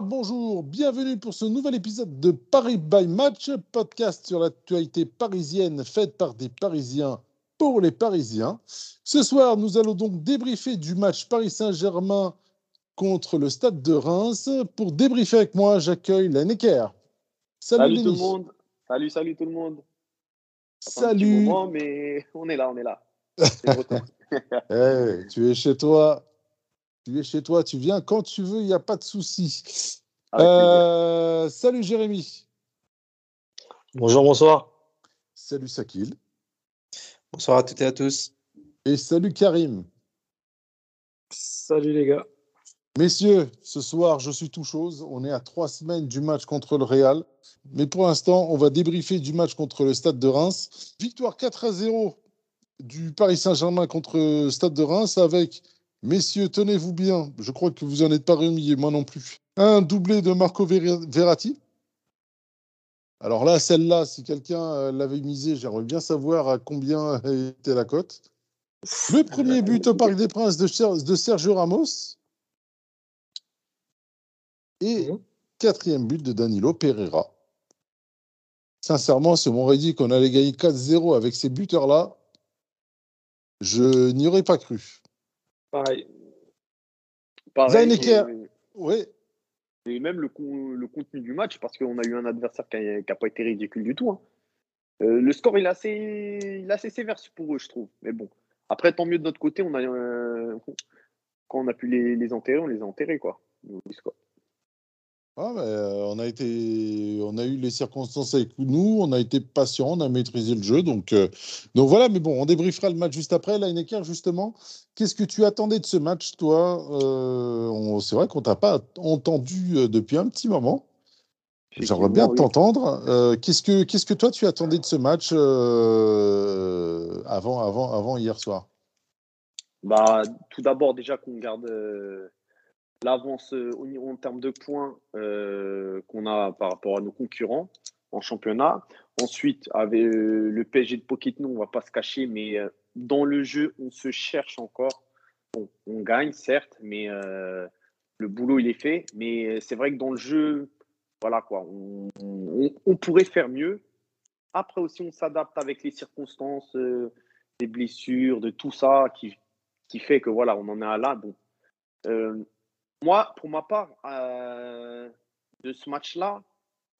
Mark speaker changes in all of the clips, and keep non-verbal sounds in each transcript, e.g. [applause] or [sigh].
Speaker 1: Bonsoir, bonjour, bienvenue pour ce nouvel épisode de Paris by Match, podcast sur l'actualité parisienne faite par des Parisiens pour les Parisiens. Ce soir, nous allons donc débriefer du match Paris Saint-Germain contre le Stade de Reims. Pour débriefer avec moi, j'accueille la Necker.
Speaker 2: Salut, salut tout le monde. Salut, salut tout le monde.
Speaker 1: Salut.
Speaker 2: Moment, mais on est là, on est là. [laughs]
Speaker 1: hey, tu es chez toi. Tu es chez toi, tu viens quand tu veux, il n'y a pas de souci. Euh, salut Jérémy.
Speaker 3: Bonjour, bonsoir.
Speaker 1: Salut Sakil.
Speaker 4: Bonsoir à toutes et à tous.
Speaker 1: Et salut Karim.
Speaker 5: Salut les gars.
Speaker 1: Messieurs, ce soir, je suis tout chose. On est à trois semaines du match contre le Real. Mais pour l'instant, on va débriefer du match contre le Stade de Reims. Victoire 4 à 0 du Paris Saint-Germain contre le Stade de Reims avec Messieurs, tenez-vous bien, je crois que vous n'en êtes pas remis, moi non plus. Un doublé de Marco Verratti. Alors là, celle-là, si quelqu'un euh, l'avait misé, j'aimerais bien savoir à combien était la cote. Le premier but au Parc des Princes de, Sergio Ramos. Et mhm. quatrième but de Danilo Pereira. Sincèrement, si on m'aurait dit qu'on allait gagner 4-0 avec ces buteurs-là, je n'y aurais pas cru.
Speaker 2: Pareil.
Speaker 1: Pareil oui.
Speaker 2: Et même le, le, contenu du match, parce qu'on a eu un adversaire qui n'a pas été ridicule du tout. Hein. Euh, le score, il est, assez, il est assez sévère pour eux, je trouve. Mais bon, après, tant mieux de notre côté, on a, euh, quand on a pu les, les, enterrer, on les a enterrés. Quoi.
Speaker 1: Ah, euh, on, a été, on a eu les circonstances avec nous, on a été patient, on a maîtrisé le jeu. Donc, euh, donc voilà, mais bon, on débriefera le match juste après. Lineker, justement, qu'est-ce que tu attendais de ce match, toi? Euh, C'est vrai qu'on t'a pas entendu depuis un petit moment. J'aimerais bien t'entendre. qu'est-ce, que, qu'est-ce que toi, tu attendais de ce match avant, avant, avant hier soir?
Speaker 2: Bah, Tout d'abord, déjà qu'on garde l'avance euh, en termes de points euh, qu'on a par rapport à nos concurrents en championnat. Ensuite, avec euh, le PSG de Pochettino, on ne va pas se cacher, mais dans le jeu, on se cherche encore. on gagne, certes, mais le boulot, il est fait. Mais c'est vrai que dans le jeu, voilà quoi, on, pourrait faire mieux. Après aussi, on s'adapte avec les circonstances, des blessures, de tout ça qui, qui fait que voilà, on en est à là. Donc, moi, pour ma part, euh, de ce match-là,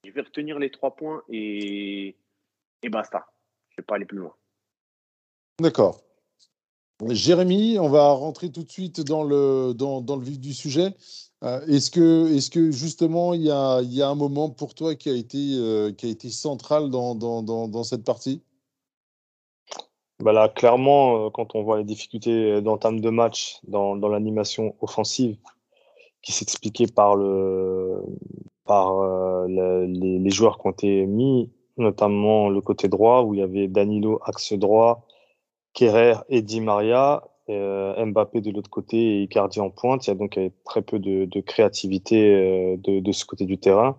Speaker 2: je vais retenir les trois points et, et basta. Je ne vais pas aller plus loin.
Speaker 1: D'accord. Jérémy, on va rentrer tout de suite dans le, dans, dans le vif du sujet. Euh, est-ce, que, est que justement il y a, y a un moment pour toi qui a été, euh, qui a été central dans, dans, dans cette partie?
Speaker 3: Bah là, clairement, quand on voit les difficultés d'entame de match dans, dans l'animation offensive, qui s'expliquait par le par euh, les, joueurs qui ont été mis, notamment le côté droit où il y avait Danilo axe droit, Kerrer et Di Maria, euh, Mbappé de l'autre côté et Icardi en pointe. Il y a donc très peu de, créativité euh, de, ce côté du terrain.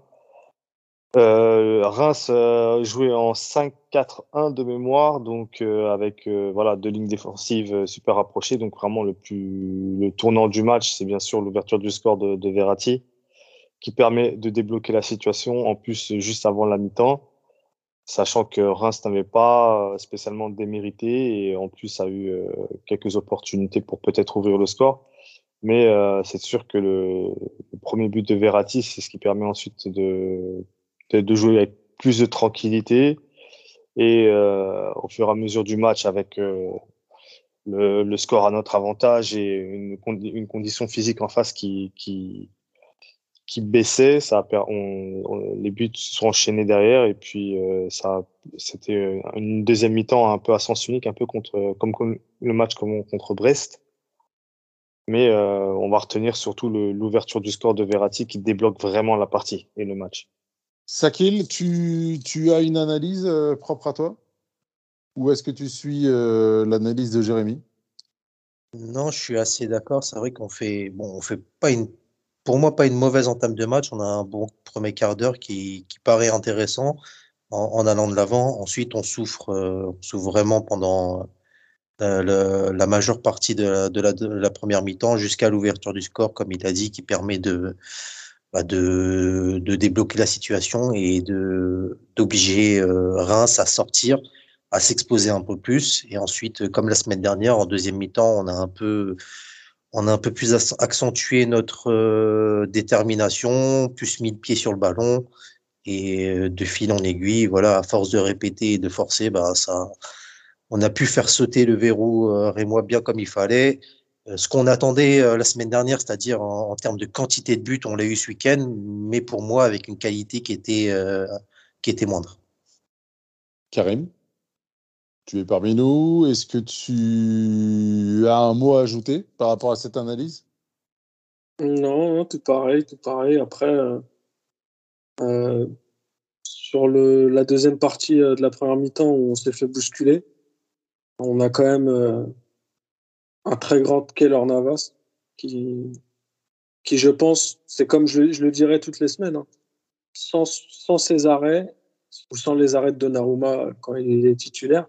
Speaker 3: Euh, Reims euh, jouait en 5-4-1 de mémoire, donc euh, avec voilà deux lignes défensives super rapprochées. Donc vraiment le plus le tournant du match, c'est bien sûr l'ouverture du score de, de, Verratti, qui permet de débloquer la situation. En plus, juste avant la mi-temps, sachant que Reims n'avait pas spécialement démérité et en plus a eu quelques opportunités pour peut-être ouvrir le score. Mais c'est sûr que le, le, premier but de Verratti, c'est ce qui permet ensuite de de jouer avec plus de tranquillité. Et euh, au fur et à mesure du match, avec euh, le, score à notre avantage et une, condition physique en face qui, qui, qui baissait, ça les buts se sont enchaînés derrière et puis euh, ça, c'était une deuxième mi-temps un peu à sens unique, un peu contre, comme, le match contre Brest. Mais euh, on va retenir surtout l'ouverture du score de Verratti qui débloque vraiment la partie et le match.
Speaker 1: Sakil, tu, tu, as une analyse euh, propre à toi? Ou est-ce que tu suis euh, l'analyse de Jérémy?
Speaker 4: Non, je suis assez d'accord. C'est vrai qu'on fait, bon, on fait pas une, pour moi, pas une mauvaise entame de match. On a un bon premier quart d'heure qui, qui paraît intéressant en, en allant de l'avant. Ensuite, on souffre, euh, souffre vraiment pendant la majeure partie de la, de la première mi-temps jusqu'à l'ouverture du score, comme il a dit, qui permet de, bah, de, de débloquer la situation et de d'obliger euh, Reims à sortir, à s'exposer un peu plus. Et ensuite, comme la semaine dernière, en deuxième mi-temps, on a un peu, on a un peu plus ac- accentué notre euh, détermination, plus mis le pied sur le ballon. Et euh, de fil en aiguille, voilà, à force de répéter et de forcer, bah, ça, on a pu faire sauter le verrou euh, rémois bien comme il fallait. Euh, ce qu'on attendait euh, la semaine dernière, c'est-à-dire en, en termes de quantité de buts, on l'a eu ce week-end, mais pour moi avec une qualité qui était, euh, qui était moindre.
Speaker 1: Karim, tu es parmi nous. Est-ce que tu as un mot à ajouter par rapport à cette analyse?
Speaker 5: Non, non, tout pareil, tout pareil. Après, euh, euh, sur le, la deuxième partie de la première mi-temps où on s'est fait bousculer, on a quand même euh, un très grand Keller Navas qui, qui, je pense, c'est comme je, je le dirais toutes les semaines, hein, sans, sans ses arrêts ou sans les arrêts de Donnarumma quand il est titulaire,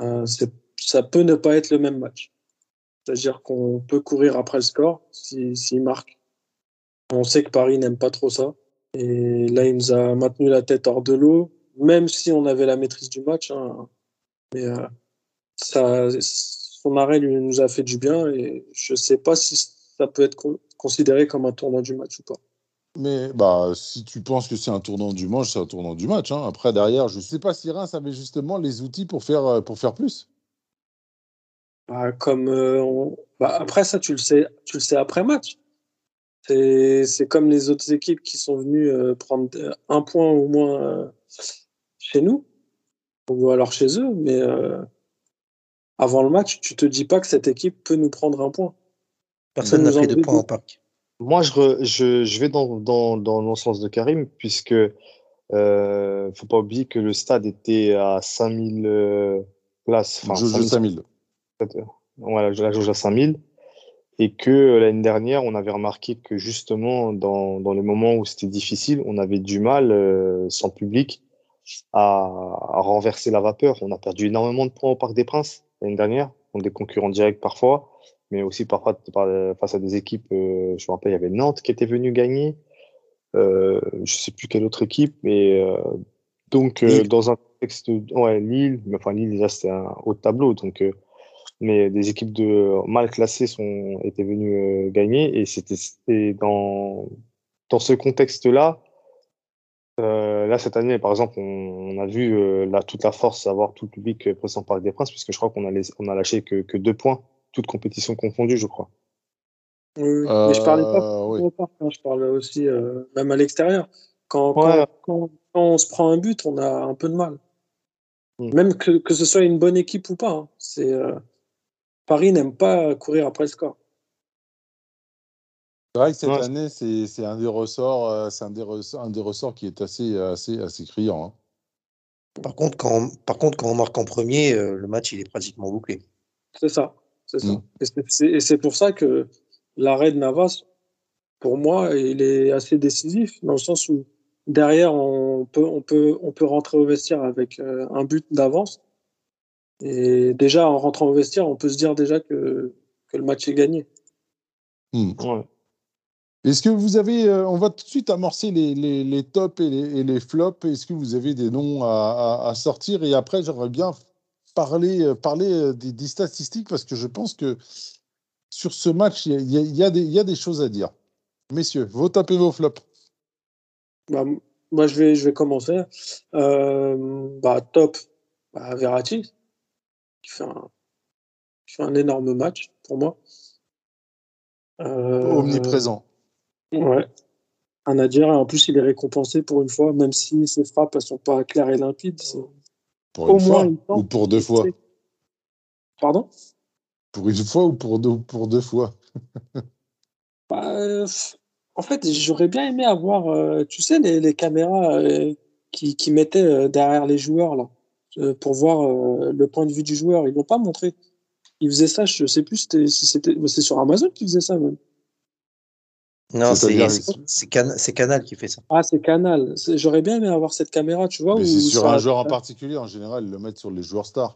Speaker 5: euh, ça peut ne pas être le même match. C'est-à-dire qu'on peut courir après le score s'il s'il marque. On sait que Paris n'aime pas trop ça. Et là, il nous a maintenu la tête hors de l'eau, même si on avait la maîtrise du match. hein. Mais euh, ça, son arrêt lui, nous a fait du bien et je ne sais pas si ça peut être con- considéré comme un tournant du match ou pas.
Speaker 1: Mais bah, si tu penses que c'est un tournant du match, c'est un tournant du match. hein. Après, derrière, je ne sais pas si Reims avait justement les outils pour faire, euh, pour faire plus.
Speaker 5: Bah, comme euh, on- bah, après ça, tu le sais, tu le sais après match. C'est comme les autres équipes qui sont venues euh, prendre un point au moins euh, chez nous ou alors chez eux, mais avant le match, tu te dis pas que cette équipe peut nous prendre un point.
Speaker 4: Personne n'a pris de points au parc.
Speaker 3: Moi, je, re- je, je vais dans, dans, dans le sens de Karim, puisque euh, faut pas oublier que le stade était à 5000 euh, places. Enfin,
Speaker 1: Jojo
Speaker 3: 5000,
Speaker 1: 5000.
Speaker 3: voilà, la jauge à 5000. Et que euh, l'année dernière, on avait remarqué que justement, dans, dans les moments où c'était difficile, on avait du mal, euh, sans public, à, à renverser la vapeur. On a perdu énormément de points au Parc des Princes l'année dernière, contre des concurrents directs parfois, mais aussi parfois par- face à des équipes. euh, je me rappelle, il y avait Nantes qui était venu gagner. Euh, je sais plus quelle autre équipe, mais euh, donc euh, dans un contexte, ouais, Lille, mais enfin Lille déjà c'était un haut tableau, donc euh, mais des équipes de mal classées sont étaient venues euh, gagner et c'était c'était dans dans ce contexte-là. Euh, là cette année, par exemple, on, on a vu euh, toute la force avoir tout le public euh, présent au Parc des Princes, puisque je crois qu'on a les- on a lâché que, que deux points, toutes compétitions confondues, je crois.
Speaker 5: Oui. Mais je parlais pas
Speaker 1: Euh, oui.
Speaker 5: au parc, hein, je parle aussi euh, même à l'extérieur. Quand,
Speaker 3: Ouais.
Speaker 5: quand, quand, quand on se prend un but, on a un peu de mal.
Speaker 3: Mm.
Speaker 5: Même que, que ce soit une bonne équipe ou pas. hein. C'est euh, Paris n'aime pas courir après le score.
Speaker 1: C'est vrai que cette
Speaker 3: Ouais.
Speaker 1: année, c'est c'est un des ressorts, euh, c'est un des ressorts, un des ressorts qui est assez, assez, assez criant. hein.
Speaker 4: Par contre, quand on, par contre, quand on marque en premier, euh, le match il est pratiquement bouclé.
Speaker 5: C'est ça. C'est ça.
Speaker 1: Mm.
Speaker 5: Et c'est- c'est- Et c'est pour ça que l'arrêt de Navas, pour moi, il est assez décisif, dans le sens où derrière, on peut, on peut, on peut rentrer au vestiaire avec euh, un but d'avance. Et déjà, en rentrant au vestiaire, on peut se dire déjà que, que le match est gagné.
Speaker 1: Hmm.
Speaker 3: Ouais.
Speaker 1: Est-ce que vous avez, euh, on va tout de suite amorcer les, les, les tops et les, et les flops. Est-ce que vous avez des noms à, à- à sortir? Et après, j'aimerais bien parler, euh, parler euh, des, des statistiques parce que je pense que sur ce match, il y y a- y des, il y a des choses à dire. Messieurs, vos tops et vos flops.
Speaker 5: Bah, moi, je vais, je vais commencer. Euh, bah, top, bah, Verratti, qui fait, un, qui fait un énorme match pour moi. Euh,
Speaker 1: Omniprésent.
Speaker 5: Ouais. Un. Et en plus, il est récompensé pour une fois, même si ses frappes ne sont pas claires et limpides.
Speaker 1: Pour
Speaker 5: Au moins
Speaker 1: fois
Speaker 5: une fois.
Speaker 1: ou pour deux fois
Speaker 5: Pardon?
Speaker 1: Pour une fois ou pour deux, pour deux fois [laughs]
Speaker 5: Bah, euh, En fait, j'aurais bien aimé avoir, euh, tu sais, les, les caméras euh, qui, qui mettaient euh, derrière les joueurs, là, euh, pour voir euh, le point de vue du joueur. Ils l'ont pas montré. il faisait ça, je sais plus c'était- si c'était. mais C'est sur Amazon qu'il faisait ça, même.
Speaker 4: Non, c'est
Speaker 1: ils-
Speaker 4: c'est Can- c'est Canal qui fait ça.
Speaker 5: Ah, c'est Canal. J'aurais bien aimé avoir cette caméra, tu vois.
Speaker 1: Mais c'est sur
Speaker 5: ça-
Speaker 1: un joueur en particulier. En général, ils le mettent sur les joueurs stars.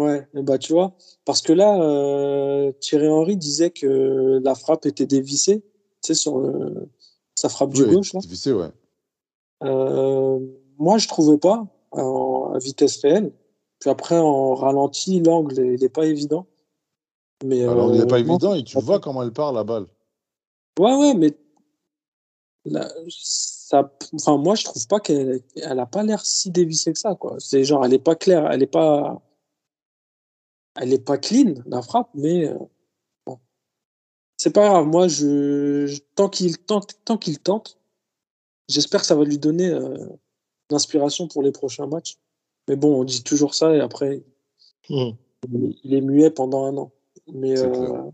Speaker 5: Ouais, et bah tu vois, parce que là, euh, Thierry Henry disait que la frappe était dévissée, tu sais, sur le- sa frappe du gauche. Là.
Speaker 1: difficile, ouais.
Speaker 5: Euh, moi, je trouvais pas en, à vitesse réelle. Puis après, en ralenti, l'angle, il n'est pas évident. Mais,
Speaker 1: Alors, il n'est
Speaker 5: euh,
Speaker 1: pas évident et tu vois comment elle part la balle.
Speaker 5: Ouais, ouais, mais là, ça, enfin, moi, je trouve pas qu'elle elle a pas l'air si dévissée que ça, quoi. C'est genre, elle est pas claire, elle est pas, elle est pas clean, la frappe, mais euh, bon. c'est pas grave. Moi, je, je- tant qu'il tente, tant qu'il tente, j'espère que ça va lui donner euh, l'inspiration pour les prochains matchs. Mais bon, on dit toujours ça et après,
Speaker 3: Hmm.
Speaker 5: il il est muet pendant un an. Mais euh.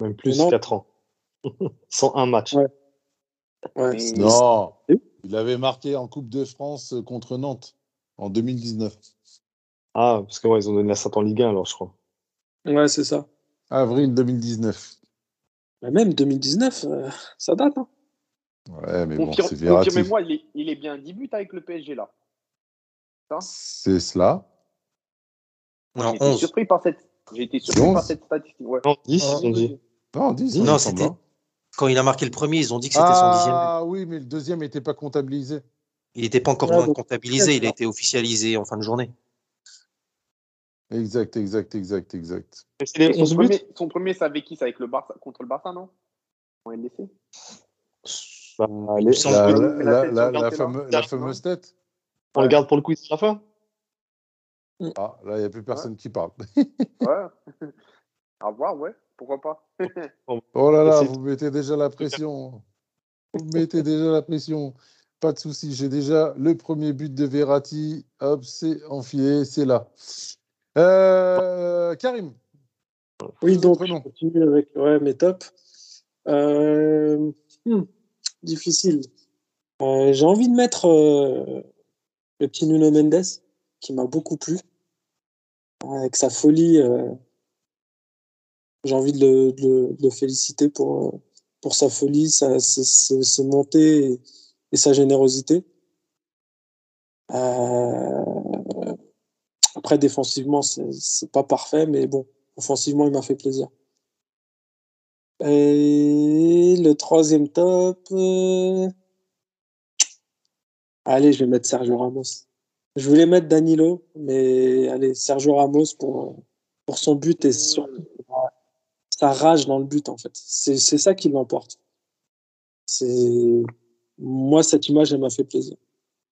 Speaker 3: Même plus,
Speaker 5: Non.
Speaker 3: 4 ans. 101 matchs.
Speaker 5: Ouais. ouais,
Speaker 1: Non, il avait marqué en Coupe de France contre Nantes en 2019.
Speaker 3: Ah, parce que ouais, ils ont donné la stat en Ligue 1, alors, je crois.
Speaker 5: ouais, c'est ça.
Speaker 1: Avril 2019.
Speaker 5: Mais même 2019, euh, ça date. Hein.
Speaker 1: Ouais, mais bon, c'est.
Speaker 2: Confirmez-moi, il est, il est bien 10 buts avec le PSG là.
Speaker 1: C'est cela.
Speaker 4: Non,
Speaker 2: J'ai été
Speaker 4: 11.
Speaker 2: surpris par cette, j'ai été surpris
Speaker 1: C'est
Speaker 2: par
Speaker 1: 11?
Speaker 2: cette statistique. Ouais.
Speaker 3: Non, 10,
Speaker 4: Ah,
Speaker 3: ils ont dit.
Speaker 1: Non, 10,
Speaker 4: Non, c'était-
Speaker 1: hein.
Speaker 4: Quand il a marqué le premier, ils ont dit que c'était son dixième.
Speaker 1: Ah oui, mais le deuxième n'était pas comptabilisé.
Speaker 4: Il n'était pas encore
Speaker 5: Ouais, donc-
Speaker 4: comptabilisé, il a été officialisé en fin de journée.
Speaker 1: Exact, exact, exact, exact.
Speaker 3: Et c'est les
Speaker 2: Et
Speaker 3: 11
Speaker 2: son, premier, son premier, c'est avec qui C'est avec le Barça, contre le Barça, non? En LDC
Speaker 3: Bah,
Speaker 4: Il
Speaker 3: allez,
Speaker 4: me semble
Speaker 1: La,
Speaker 4: que-
Speaker 1: la,
Speaker 2: la
Speaker 1: la,
Speaker 2: tête
Speaker 1: la,
Speaker 2: sur
Speaker 1: la
Speaker 2: Cantona.
Speaker 1: fameux- la fameuse tête.
Speaker 3: on le garde pour le quiz à la fin
Speaker 1: Ah, là, il n'y a plus personne qui parle.
Speaker 2: Ouais. [laughs] à voir, ouais. Pourquoi pas
Speaker 1: Oh là là, vous mettez déjà la pression. Vous mettez déjà la pression. Pas de souci, j'ai déjà le premier but de Verratti. Hop, c'est enfilé, c'est là. Euh, Karim,
Speaker 5: Oui, donc, je continue avec ouais, mes tops. Euh, hmm, difficile. Euh, J'ai envie de mettre euh, le petit Nuno Mendes, qui m'a beaucoup plu. Avec sa folie, euh, j'ai envie de le, féliciter pour, pour sa folie, sa, ses, montées et, sa générosité. Euh, après, défensivement, c'est pas parfait, mais bon, offensivement, il m'a fait plaisir. Et le troisième top. euh, Allez, je vais mettre Sergio Ramos. Je voulais mettre Danilo, mais allez, Sergio Ramos pour, pour son but et surtout sa rage dans le but, en fait. C'est c'est ça qui l'emporte. C'est Moi, cette image, elle m'a fait plaisir.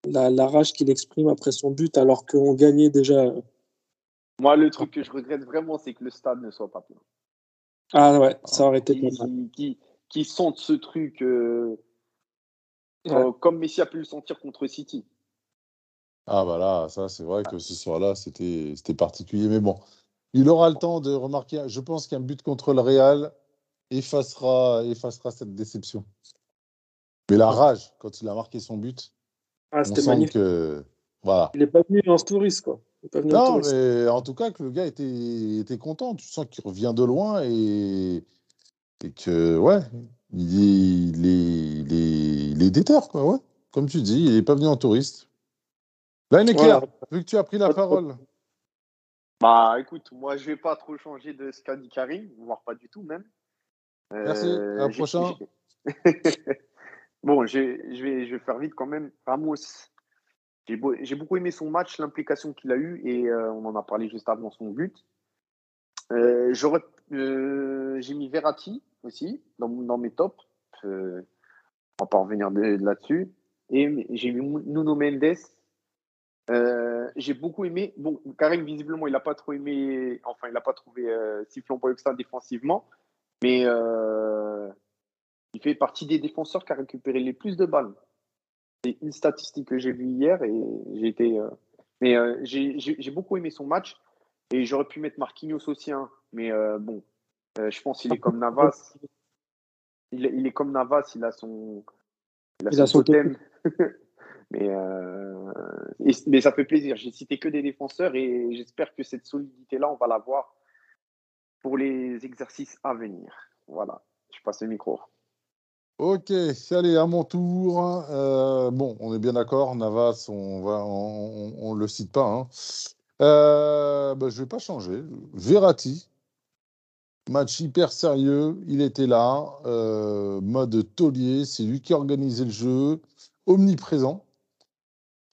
Speaker 5: La, la rage qu'il exprime après son but, alors qu'on gagnait déjà.
Speaker 2: Moi, le truc que je regrette vraiment, c'est que le stade ne soit pas plein.
Speaker 5: Ah ouais, ça aurait été
Speaker 2: Qui,
Speaker 5: pas mal.
Speaker 2: qui, qui, qui sentent ce truc euh,
Speaker 5: Ouais.
Speaker 2: euh, comme Messi a pu le sentir contre City.
Speaker 1: Ah bah là, ça c'est vrai que ce soir-là, c'était c'était particulier. Mais bon, il aura le temps de remarquer. Je pense qu'un but contre le Real effacera, effacera cette déception. Mais la rage, quand il a marqué son but,
Speaker 5: Ah, c'était magnifique.
Speaker 1: que... Voilà.
Speaker 5: Il est pas venu en touriste, quoi. Il est pas venu en
Speaker 1: Non,
Speaker 5: touriste.
Speaker 1: mais en tout cas, que le gars était, était content. Tu sens qu'il revient de loin et, et que, ouais, il est, il est, il est, il est déter, quoi, ouais. Comme tu dis, il n'est pas venu en touriste. Là, Necker,
Speaker 5: Voilà.
Speaker 1: vu que tu as pris la
Speaker 5: Pas
Speaker 1: parole,
Speaker 2: Bah écoute, moi je vais pas trop changer de ce qu'a dit Karim, voire pas du tout même.
Speaker 1: Merci,
Speaker 2: Euh,
Speaker 1: à un
Speaker 2: j'ai-
Speaker 1: prochain. [laughs]
Speaker 2: bon, je vais, je vais faire vite quand même. Ramos, j'ai beau- j'ai beaucoup aimé son match, l'implication qu'il a eue et euh, on en a parlé juste avant son but. Euh, euh, j'ai mis Verratti aussi dans, dans mes tops. Euh, on va pas revenir de- là-dessus. Et j'ai mis Nuno Mendes. Euh, j'ai beaucoup aimé. Bon, Karim, visiblement, il n'a pas trop aimé. Enfin, il n'a pas trouvé euh, si flamboyant que ça défensivement. Mais euh, il fait partie des défenseurs qui a récupéré les plus de balles. C'est une statistique que j'ai vue hier et j'ai été. euh, Mais j'ai beaucoup aimé son match et j'aurais pu mettre Marquinhos aussi. hein. mais bon, je pense qu'il est comme Navas. Il, est- il est comme Navas, il a son, il a
Speaker 5: Il
Speaker 2: son,
Speaker 5: a son
Speaker 2: totem. [laughs] Mais, euh, mais ça fait plaisir. J'ai cité que des défenseurs et j'espère que cette solidité-là, on va la voir pour les exercices à venir. Voilà, je passe le micro.
Speaker 1: Ok, allez, à mon tour. Euh, bon, on est bien d'accord, Navas, on va, on, le cite pas. Hein. Euh, bah, je vais pas changer. Verratti, match hyper sérieux, il était là, mode taulier, c'est lui qui organisait le jeu, omniprésent.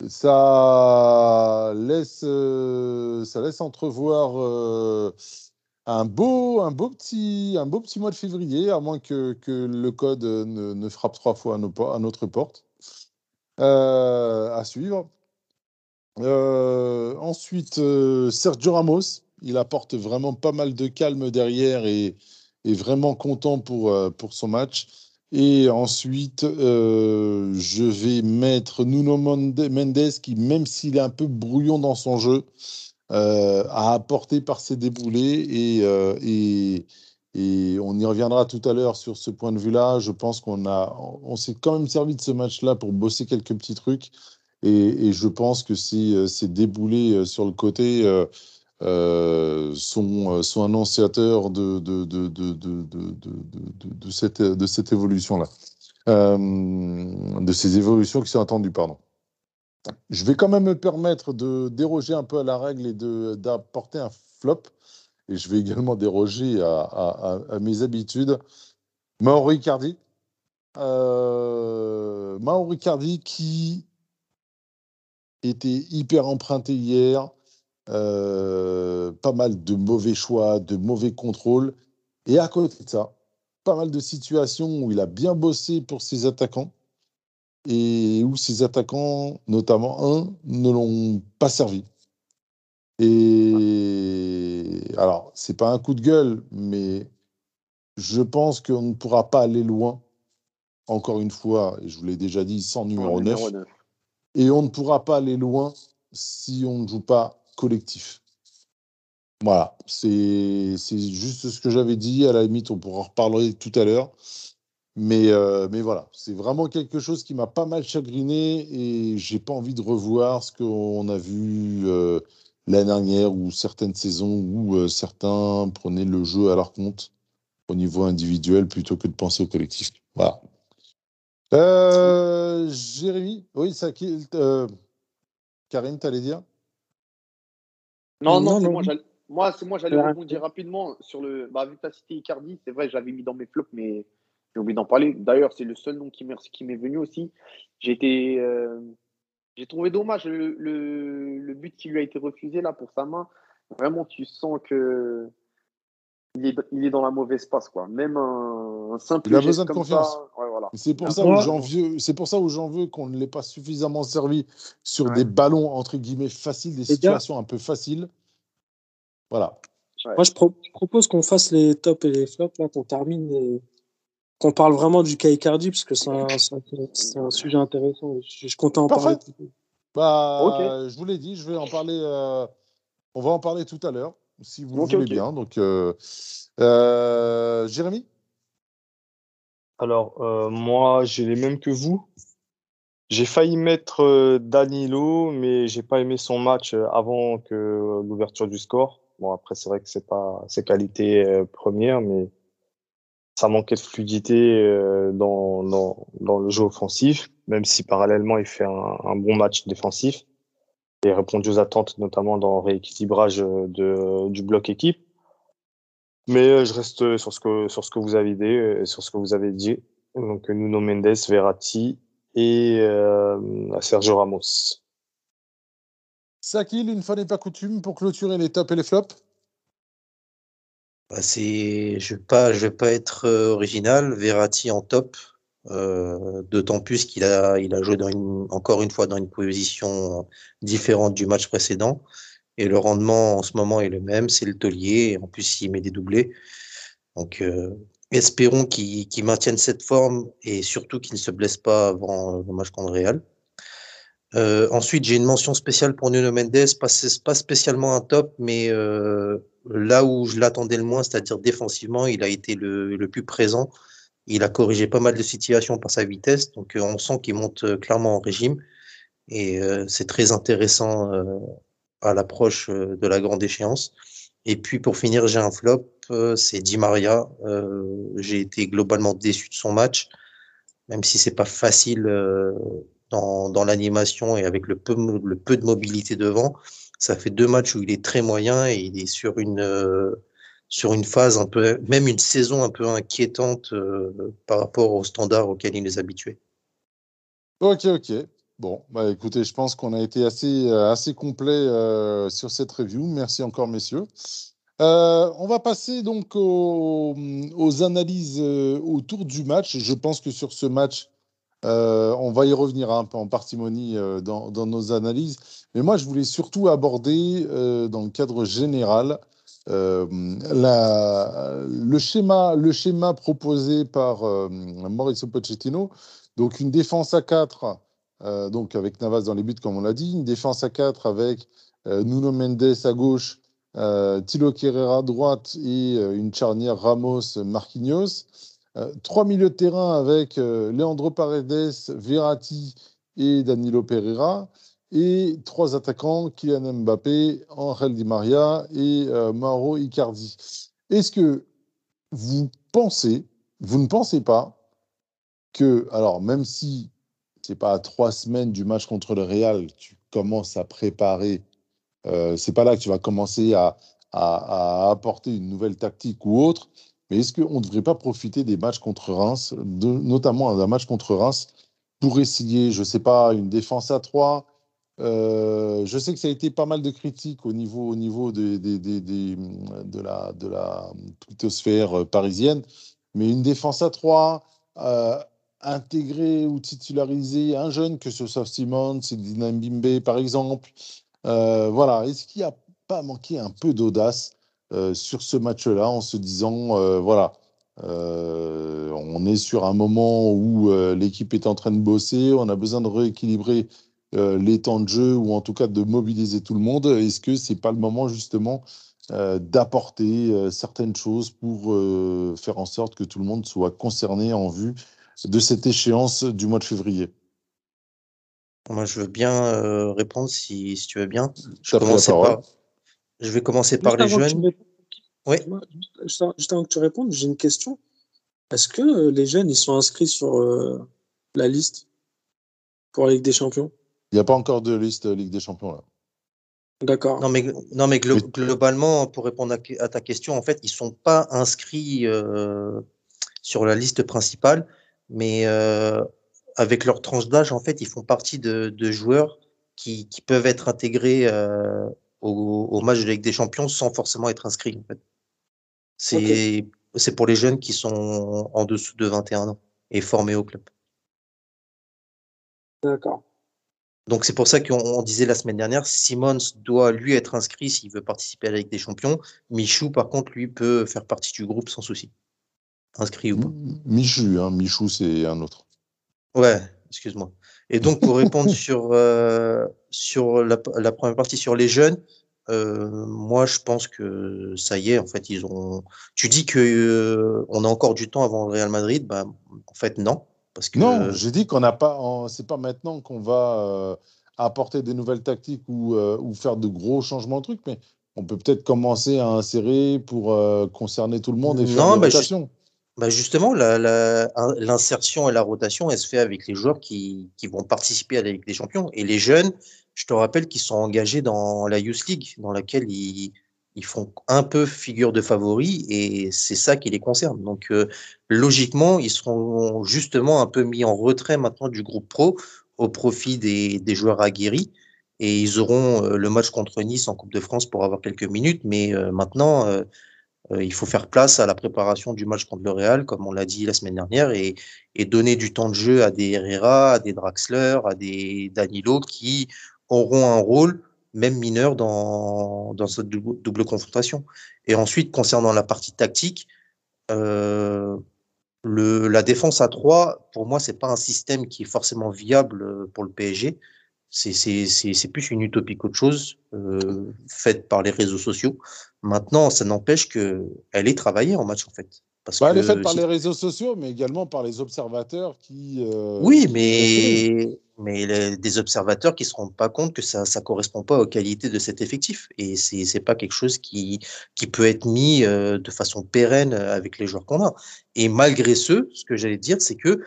Speaker 1: Ça laisse, euh, ça laisse entrevoir euh, un beau, petit, mois de février, à moins que, le code ne, frappe trois fois à, notre porte. Euh, à suivre. Ensuite, Sergio Ramos, il apporte vraiment pas mal de calme derrière et est vraiment content pour, pour son match. Et ensuite, euh, je vais mettre Nuno Mendes, qui, même s'il est un peu brouillon dans son jeu, euh, a apporté par ses déboulés et, euh, et, et on y reviendra tout à l'heure sur ce point de vue-là. Je pense qu'on on s'est quand même servi de ce match-là pour bosser quelques petits trucs et, je pense que ces, ces déboulés sur le côté euh, sont, euh, sont annonciateurs de, de, de, de, cette, de cette évolution-là, Euh, de ces évolutions qui sont attendues, pardon. Je vais quand même me permettre de déroger un peu à la règle et d'apporter un flop. Et je vais également déroger à, à- mes habitudes. Mauro Icardi. Euh, Mauro qui était hyper emprunté hier. Euh, pas mal de mauvais choix, de mauvais contrôles. Et à côté de ça, pas mal de situations où il a bien bossé pour ses attaquants et où ses attaquants, notamment un, ne l'ont pas servi. Et alors, c'est pas un coup de gueule, mais je pense qu'on ne pourra pas aller loin, encore une fois, et je vous l'ai déjà dit, sans numéro, 9.
Speaker 2: 9.
Speaker 1: Et on ne pourra pas aller loin si on ne joue pas collectif. Voilà, c'est juste ce que j'avais dit. À la limite, on pourra en reparler tout à l'heure. Mais, euh, mais voilà, c'est vraiment quelque chose qui m'a pas mal chagriné et j'ai pas envie de revoir ce qu'on a vu euh, l'année dernière ou certaines saisons où euh, certains prenaient le jeu à leur compte au niveau individuel plutôt que de penser au collectif. Voilà. Euh, Jérémy, oui, ça Karine, t'allais dire?
Speaker 2: Non, non,
Speaker 5: Non,
Speaker 2: c'est moi, moi, c'est moi, j'allais
Speaker 5: Ouais.
Speaker 2: rebondir rapidement sur le. Bah, vu que tu as cité Icardi, c'est vrai, je l'avais mis dans mes flops, mais j'ai oublié d'en parler. D'ailleurs, c'est le seul nom qui m'est qui m'est venu aussi. J'ai été. euh, J'ai trouvé dommage le, le, le but qui lui a été refusé là pour sa main. Vraiment, tu sens que. Il est, il est dans la mauvaise passe, quoi. Même un, un simple
Speaker 1: Il a besoin de confiance.
Speaker 2: ça. Ouais, voilà.
Speaker 1: C'est pour ça où j'en veux, c'est pour ça où j'en veux qu'on ne l'ait pas suffisamment servi sur
Speaker 2: Ouais.
Speaker 1: des ballons entre guillemets faciles, des situations un peu faciles. Voilà.
Speaker 5: Moi, je, pro- je propose qu'on fasse les tops et les flops, là, qu'on termine et qu'on parle vraiment du cas Icardi, parce que c'est un, sujet intéressant. Je, je comptais en
Speaker 1: Parfait.
Speaker 5: parler.
Speaker 1: Bah, je vous l'ai dit, je vais en parler. euh, on va en parler tout à l'heure, si vous voulez bien. Donc, euh, euh, Jérémy?
Speaker 3: Alors, euh, moi, j'ai les mêmes que vous. J'ai failli mettre Danilo, mais j'ai pas aimé son match avant que l'ouverture du score. Bon, après, c'est vrai que c'est pas ses qualités euh, premières, mais ça manquait de fluidité euh, dans, dans, dans le jeu offensif, même si parallèlement, il fait un, un bon match défensif et répond aux attentes, notamment dans le rééquilibrage euh, de, du bloc équipe. Mais euh, je reste sur ce que, sur ce que vous avez dit, euh, sur ce que vous avez dit. Donc, Nuno Mendes, Verratti et euh, Sergio Ramos.
Speaker 1: Sakil, une fois n'est pas coutume, pour clôturer les tops et les flops?
Speaker 4: Bah, c'est, je vais pas, je vais pas être original. Verratti en top, euh, d'autant plus qu'il a, il a joué encore une fois dans une position différente du match précédent. Et le rendement en ce moment est le même, c'est le taulier. En plus, il met des doublés. Donc, euh, espérons qu'il maintienne cette forme et surtout qu'il ne se blesse pas avant euh, le match contre Real. Ensuite, j'ai une mention spéciale pour Nuno Mendes, pas, spécialement un top, mais là où je l'attendais le moins, c'est-à-dire défensivement, il a été le, le plus présent. Il a corrigé pas mal de situations par sa vitesse, donc euh, on sent qu'il monte euh, clairement en régime. Et euh, c'est très intéressant à l'approche de la grande échéance. Et puis pour finir, j'ai un flop, c'est Di Maria. j'ai été globalement déçu de son match, même si c'est pas facile dans, l'animation et avec le peu de mobilité devant. Ça fait deux matchs où il est très moyen et il est sur une sur une phase même une saison un peu inquiétante par rapport aux standards auxquels il est habitué.
Speaker 1: Ok, ok. Bon, bah écoutez, je pense qu'on a été assez, euh, assez complet euh, sur cette review. Merci encore, messieurs. Euh, on va passer donc aux, analyses autour du match. Je pense que sur ce match, on va y revenir un peu en parcimonie dans, nos analyses. Mais moi, je voulais surtout aborder, dans le cadre général, la, le, schéma, proposé par Mauricio Pochettino. Donc, une défense à 4 euh, donc avec Navas dans les buts, comme on l'a dit. Une défense à 4 avec euh, Nuno Mendes à gauche, euh, Tilo Kerrera à droite et une charnière Ramos-Marquinhos. trois milieux de terrain avec Leandro Paredes, Verratti et Danilo Pereira. Et trois attaquants, Kylian Mbappé, Angel Di Maria et Mauro Icardi. Est-ce que vous pensez, vous ne pensez pas que, alors même si c'est pas à trois semaines du match contre le Real, tu commences à préparer. Euh, c'est pas là que tu vas commencer à, apporter une nouvelle tactique ou autre. Mais est-ce qu'on ne devrait pas profiter des matchs contre Reims, notamment d'un match contre Reims, pour essayer, je ne sais pas, une défense à trois euh, Je sais que ça a été pas mal de critiques au niveau, au niveau de, la, de la twittosphère parisienne, mais une défense à trois, euh, intégrer ou titulariser un jeune, que ce soit Simon, Sidina Mbimbe par exemple. Euh, voilà, est-ce qu'il n'y a pas manqué un peu d'audace euh, sur ce match-là en se disant, euh, voilà, on est sur un moment où l'équipe est en train de bosser, on a besoin de rééquilibrer les temps de jeu ou en tout cas de mobiliser tout le monde. Est-ce que c'est pas le moment justement d'apporter certaines choses pour faire en sorte que tout le monde soit concerné en vue de cette échéance du mois de février?
Speaker 4: Moi, je veux bien euh, répondre si, si, tu veux bien.
Speaker 1: Je, par...
Speaker 4: je vais commencer par les jeunes.
Speaker 5: Oui. Juste avant que tu répondes, j'ai une question. Est-ce que euh, les jeunes ils sont inscrits sur euh, la liste pour la Ligue des Champions?
Speaker 1: Il n'y a pas encore de liste Ligue des Champions là.
Speaker 5: D'accord.
Speaker 4: Non, mais, non, mais globalement, pour répondre à, ta question, en fait, ils ne sont pas inscrits sur la liste principale mais euh, avec leur tranche d'âge, en fait, ils font partie de, de joueurs qui, qui, peuvent être intégrés euh, au, au, match de Ligue des Champions sans forcément être inscrits. En fait. C'est c'est pour les jeunes qui sont en dessous de 21 ans et formés au club.
Speaker 5: D'accord.
Speaker 4: Donc c'est pour ça qu'on disait la semaine dernière, Simons doit lui être inscrit s'il veut participer à la Ligue des Champions. Michou, par contre, lui peut faire partie du groupe sans souci inscrit ou pas
Speaker 1: Michu, hein, Michou, c'est un autre.
Speaker 4: Ouais, excuse-moi. Et donc, pour répondre [laughs] sur, euh, sur la, la, première partie sur les jeunes, euh, moi, je pense que ça y est, en fait, ils ont. Tu dis que euh, on a encore du temps avant le Real Madrid, bah, en fait, non. Parce que...
Speaker 1: Non, j'ai dit qu'on n'a pas. C'est pas maintenant qu'on va euh, apporter des nouvelles tactiques ou, ou faire de gros changements de trucs, mais on peut peut-être commencer à insérer pour concerner tout le monde et faire non, des bah,
Speaker 4: bah justement, l'insertion et la rotation, elle se fait avec les joueurs qui, qui, vont participer à la Ligue des Champions. Et les jeunes, je te rappelle qu'ils sont engagés dans la Youth League, dans laquelle ils, ils font un peu figure de favoris, et c'est ça qui les concerne. Donc, euh, logiquement, ils seront justement un peu mis en retrait maintenant du groupe pro au profit des, joueurs aguerris. Et ils auront euh, le match contre Nice en Coupe de France pour avoir quelques minutes, mais euh, maintenant il faut faire place à la préparation du match contre le Real, comme on l'a dit la semaine dernière, et, donner du temps de jeu à des Herrera, à des Draxler, à des Danilo qui auront un rôle, même mineur, dans, dans cette double, confrontation. Et ensuite, concernant la partie tactique, euh, le, la défense à 3, pour moi, c'est pas un système qui est forcément viable pour le PSG. C'est plus une utopie qu'autre chose, euh, faite par les réseaux sociaux. Maintenant, ça n'empêche qu'elle est travaillée en match, en fait.
Speaker 1: Parce bah, elle est faite par les réseaux sociaux, mais également par les observateurs qui.
Speaker 4: Euh, oui, mais mais les, des observateurs qui se rendent pas compte que ça ça correspond pas aux qualités de cet effectif et c'est c'est pas quelque chose qui qui peut être mis euh, de façon pérenne avec les joueurs qu'on a. Et malgré ce, ce que j'allais dire, c'est que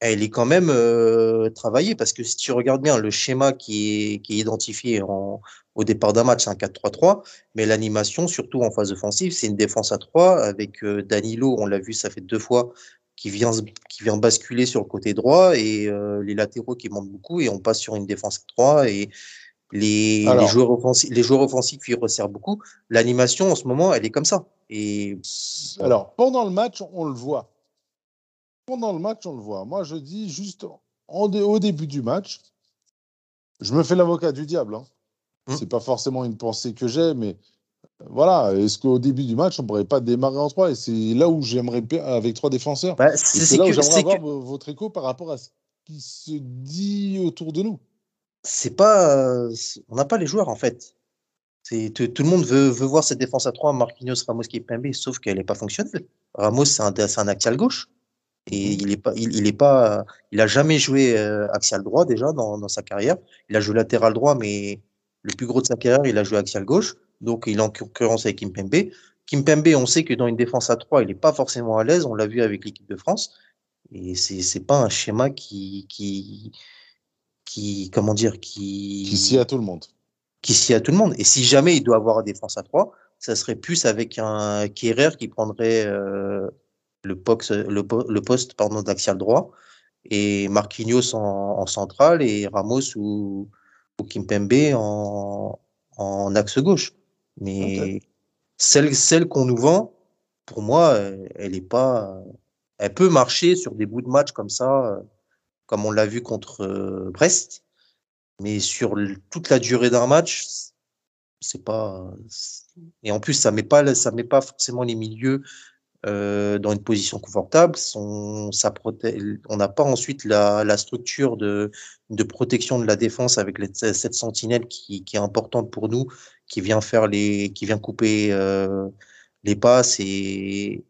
Speaker 4: elle est quand même euh, travaillée parce que si tu regardes bien le schéma qui est qui est identifié en au départ d'un match, c'est un 4-3-3, mais l'animation, surtout en phase offensive, c'est une défense à 3 avec euh, Danilo, on l'a vu, ça fait deux fois, qui vient, qui vient basculer sur le côté droit et euh, les latéraux qui montent beaucoup et on passe sur une défense à 3 et les,
Speaker 1: Alors.
Speaker 4: les, joueurs offensifs, les joueurs offensifs qui resserrent beaucoup. L'animation en ce moment, elle est comme ça. Et
Speaker 1: Alors, pendant le match, on le voit. Pendant le match, on le voit. Moi, je dis juste en dé- au début du match, je me fais l'avocat du diable. Hein.
Speaker 4: Hmm.
Speaker 1: C'est pas forcément une pensée que j'ai, mais voilà. Est-ce qu'au début du match, on pourrait pas démarrer en trois? Et c'est là où j'aimerais avec trois défenseurs.
Speaker 4: bah, c'est
Speaker 1: là où j'aimerais avoir
Speaker 4: que-
Speaker 1: votre écho par rapport à ce qui se dit autour de nous.
Speaker 4: c'est pas, euh, on n'a pas les joueurs en fait. Tout, tout le monde veut, veut voir cette défense à 3, Marquinhos, Ramos, Kimpembe, sauf qu'elle n'est pas fonctionnelle. Ramos, c'est un, axial gauche et il est pas, il, il est pas, il a jamais joué euh, axial droit déjà dans, dans sa carrière. Il a joué latéral droit, mais le plus gros de sa carrière, il a joué axial gauche. Donc il est en concurrence avec Kimpembe. Kimpembe, on sait que dans une défense à 3, il n'est pas forcément à l'aise. On l'a vu avec l'équipe de France. Et c'est c'est pas un schéma qui, qui, qui, comment dire, qui,
Speaker 1: Qui s'y à tout le monde.
Speaker 4: qui s'y à tout le monde. Et si jamais il doit avoir une défense à 3, ça serait plus avec un Kerrer qui prendrait euh, le, poste pardon, d'axial droit et Marquinhos en, en centrale et Ramos ou, ou Kimpembe en, en axe gauche. Mais celle, celle qu'on nous vend, pour moi, euh, elle est pas. Elle peut marcher sur des bouts de match comme ça, euh, comme on l'a vu contre euh, Brest. Mais sur toute la durée d'un match, c'est pas. Et en plus, ça met pas, ça met pas forcément les milieux euh, dans une position confortable. On n'a pas ensuite la, structure de, protection de la défense avec cette sentinelle qui, est importante pour nous, qui vient faire les, qui vient couper euh, les passes et,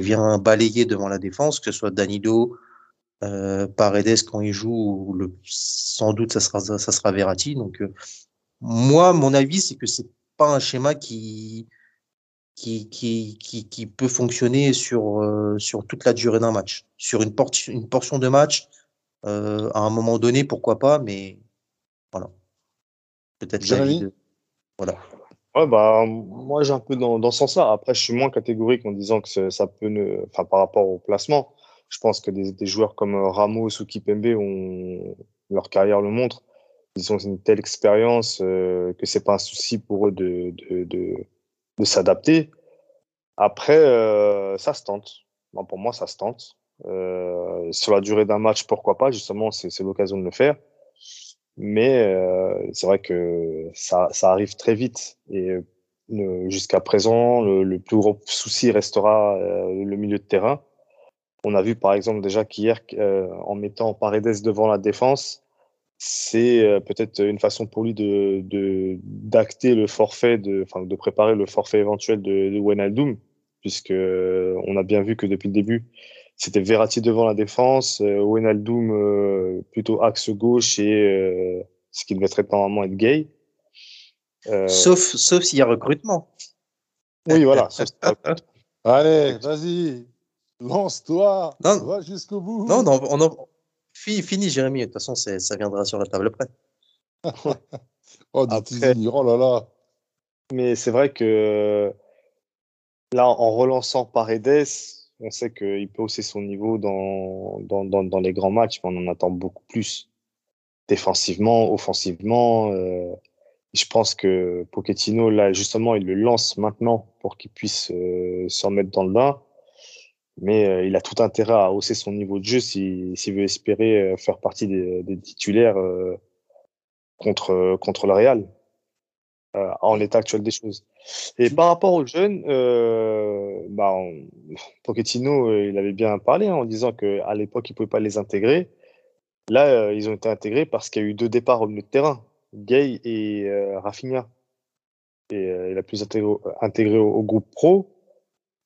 Speaker 4: vient balayer devant la défense, que ce soit Danilo, euh, Paredes quand il joue, sans doute ça sera, ça sera Verratti. Donc, euh, moi, mon avis, c'est que c'est pas un schéma qui, qui, qui, qui, qui peut fonctionner sur, euh, sur toute la durée d'un match. Sur une, portion une portion de match, euh, à un moment donné, pourquoi pas, mais voilà. Peut-être de- Voilà.
Speaker 3: Ouais, bah, moi, j'ai un peu dans, dans ce sens-là. Après, je suis moins catégorique en disant que ça- peut ne, enfin, par rapport au placement. Je pense que des, des joueurs comme Ramos ou Kipembe ont, leur carrière le montre. Ils ont une telle expérience euh, que c'est pas un souci pour eux de, de, de, de s'adapter. Après, euh, ça se tente. Bon, pour moi, ça se tente. Euh, sur la durée d'un match, pourquoi pas? Justement, c'est l'occasion de le faire. Mais euh, c'est vrai que ça, ça arrive très vite. Et euh, jusqu'à présent, le, le plus gros souci restera euh, le milieu de terrain. On a vu par exemple déjà qu'hier, euh, en mettant Paredes devant la défense, c'est euh, peut-être une façon pour lui de de- d'acter le forfait, de, enfin, de préparer le forfait éventuel de, de Wijnaldum, puisque euh, on a bien vu que depuis le début, c'était Verratti devant la défense, euh, Wijnaldum euh, plutôt axe gauche et euh, ce qui devait être normalement être gay. Euh,
Speaker 4: Sauf, sauf s'il y a recrutement.
Speaker 3: oui, voilà. sauf- [laughs]
Speaker 1: Allez, vas-y, lance-toi,
Speaker 4: Non.
Speaker 1: va jusqu'au bout.
Speaker 4: Non, non, on en... Fi- Fini, Jérémy. De toute façon, ça viendra sur la table après. [laughs]
Speaker 1: Oh, du
Speaker 3: Après-
Speaker 1: teasing, oh là là.
Speaker 3: Mais c'est vrai que là, en relançant Paredes, on sait qu'il peut hausser son niveau dans, dans, dans, dans les grands matchs, mais on en attend beaucoup plus. Défensivement, offensivement. euh, je pense que Pochettino, là, justement, il le lance maintenant pour qu'il puisse euh, s'en mettre dans le bain. Mais euh, il a tout intérêt à hausser son niveau de jeu s'il s'il veut espérer euh, faire partie des, titulaires euh, contre, contre le Real euh, en l'état actuel des choses. Et par rapport aux jeunes, euh, bah, on- Pochettino, euh, il avait bien parlé hein, en disant qu'à l'époque, il ne pouvait pas les intégrer. Là, euh, ils ont été intégrés parce qu'il y a eu deux départs au milieu de terrain, Gay et euh, Rafinha. Et euh, il a plus intégré, au groupe pro.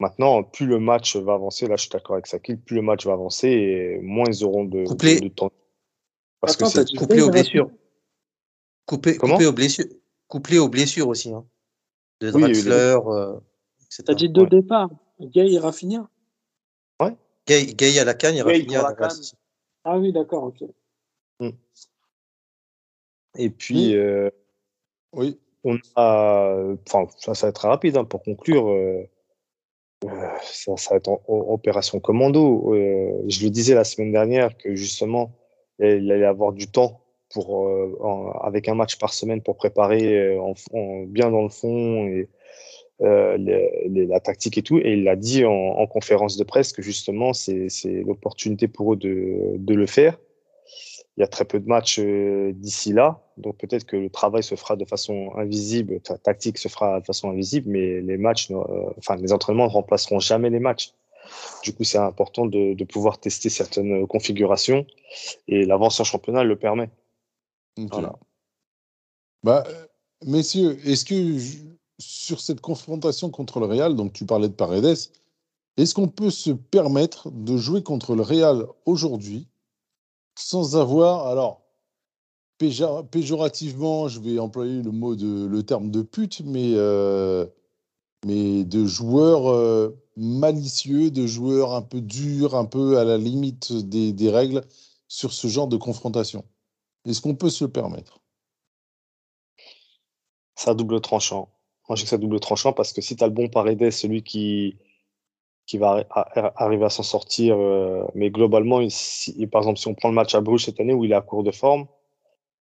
Speaker 3: Maintenant, plus le match va avancer, là je suis d'accord avec Sakil, plus le match va avancer et moins ils auront de, de, de temps. Parce
Speaker 5: Attends,
Speaker 3: que
Speaker 4: Couplé aux blessures. Couplé, aux blessures. Couplé aux blessures aussi. Hein. De
Speaker 3: Oui,
Speaker 4: Draxler, euh, etc.
Speaker 5: T'as dit deux
Speaker 3: Ouais.
Speaker 5: départs. Gay et Rafinha
Speaker 4: Gay, Gay à la canne, Rafinha
Speaker 2: pour
Speaker 4: à
Speaker 2: la canne.
Speaker 5: Ah oui, d'accord, ok.
Speaker 3: Et puis,
Speaker 1: Oui.
Speaker 3: euh,
Speaker 1: Oui.
Speaker 3: on a, enfin, ça, ça va être très rapide hein, pour conclure. euh, ça, ça va être en, opération commando. Euh, je le disais la semaine dernière que justement, il allait avoir du temps pour, euh, avec un match par semaine pour préparer euh, en, en- bien dans le fond et la tactique et tout. Et il l'a dit en, en conférence de presse que justement, c'est l'opportunité pour eux de le faire. Il y a très peu de matchs euh, d'ici là, donc peut-être que le travail se fera de façon invisible, ta tactique se fera de façon invisible, mais les matchs, euh, enfin les entraînements ne remplaceront jamais les matchs. Du coup, c'est important de, de pouvoir tester certaines configurations et l'avance en championnat le permet. Voilà.
Speaker 1: Bah, euh, messieurs, est-ce que je- sur cette confrontation contre le Real, donc tu parlais de Paredes, est-ce qu'on peut se permettre de jouer contre le Real aujourd'hui sans avoir, alors, péjorativement, je vais employer le mot de, le terme de pute, mais, euh, mais de joueurs euh, malicieux, de joueurs un peu durs, un peu à la limite des, règles sur ce genre de confrontation Est-ce qu'on peut se le permettre?
Speaker 3: À double tranchant. Moi, je sais que à double tranchant parce que si tu as le bon Paredes, celui qui, qui va arriver à s'en sortir, euh, mais globalement, si- par exemple, si on prend le match à Bruges cette année où il est à court de forme,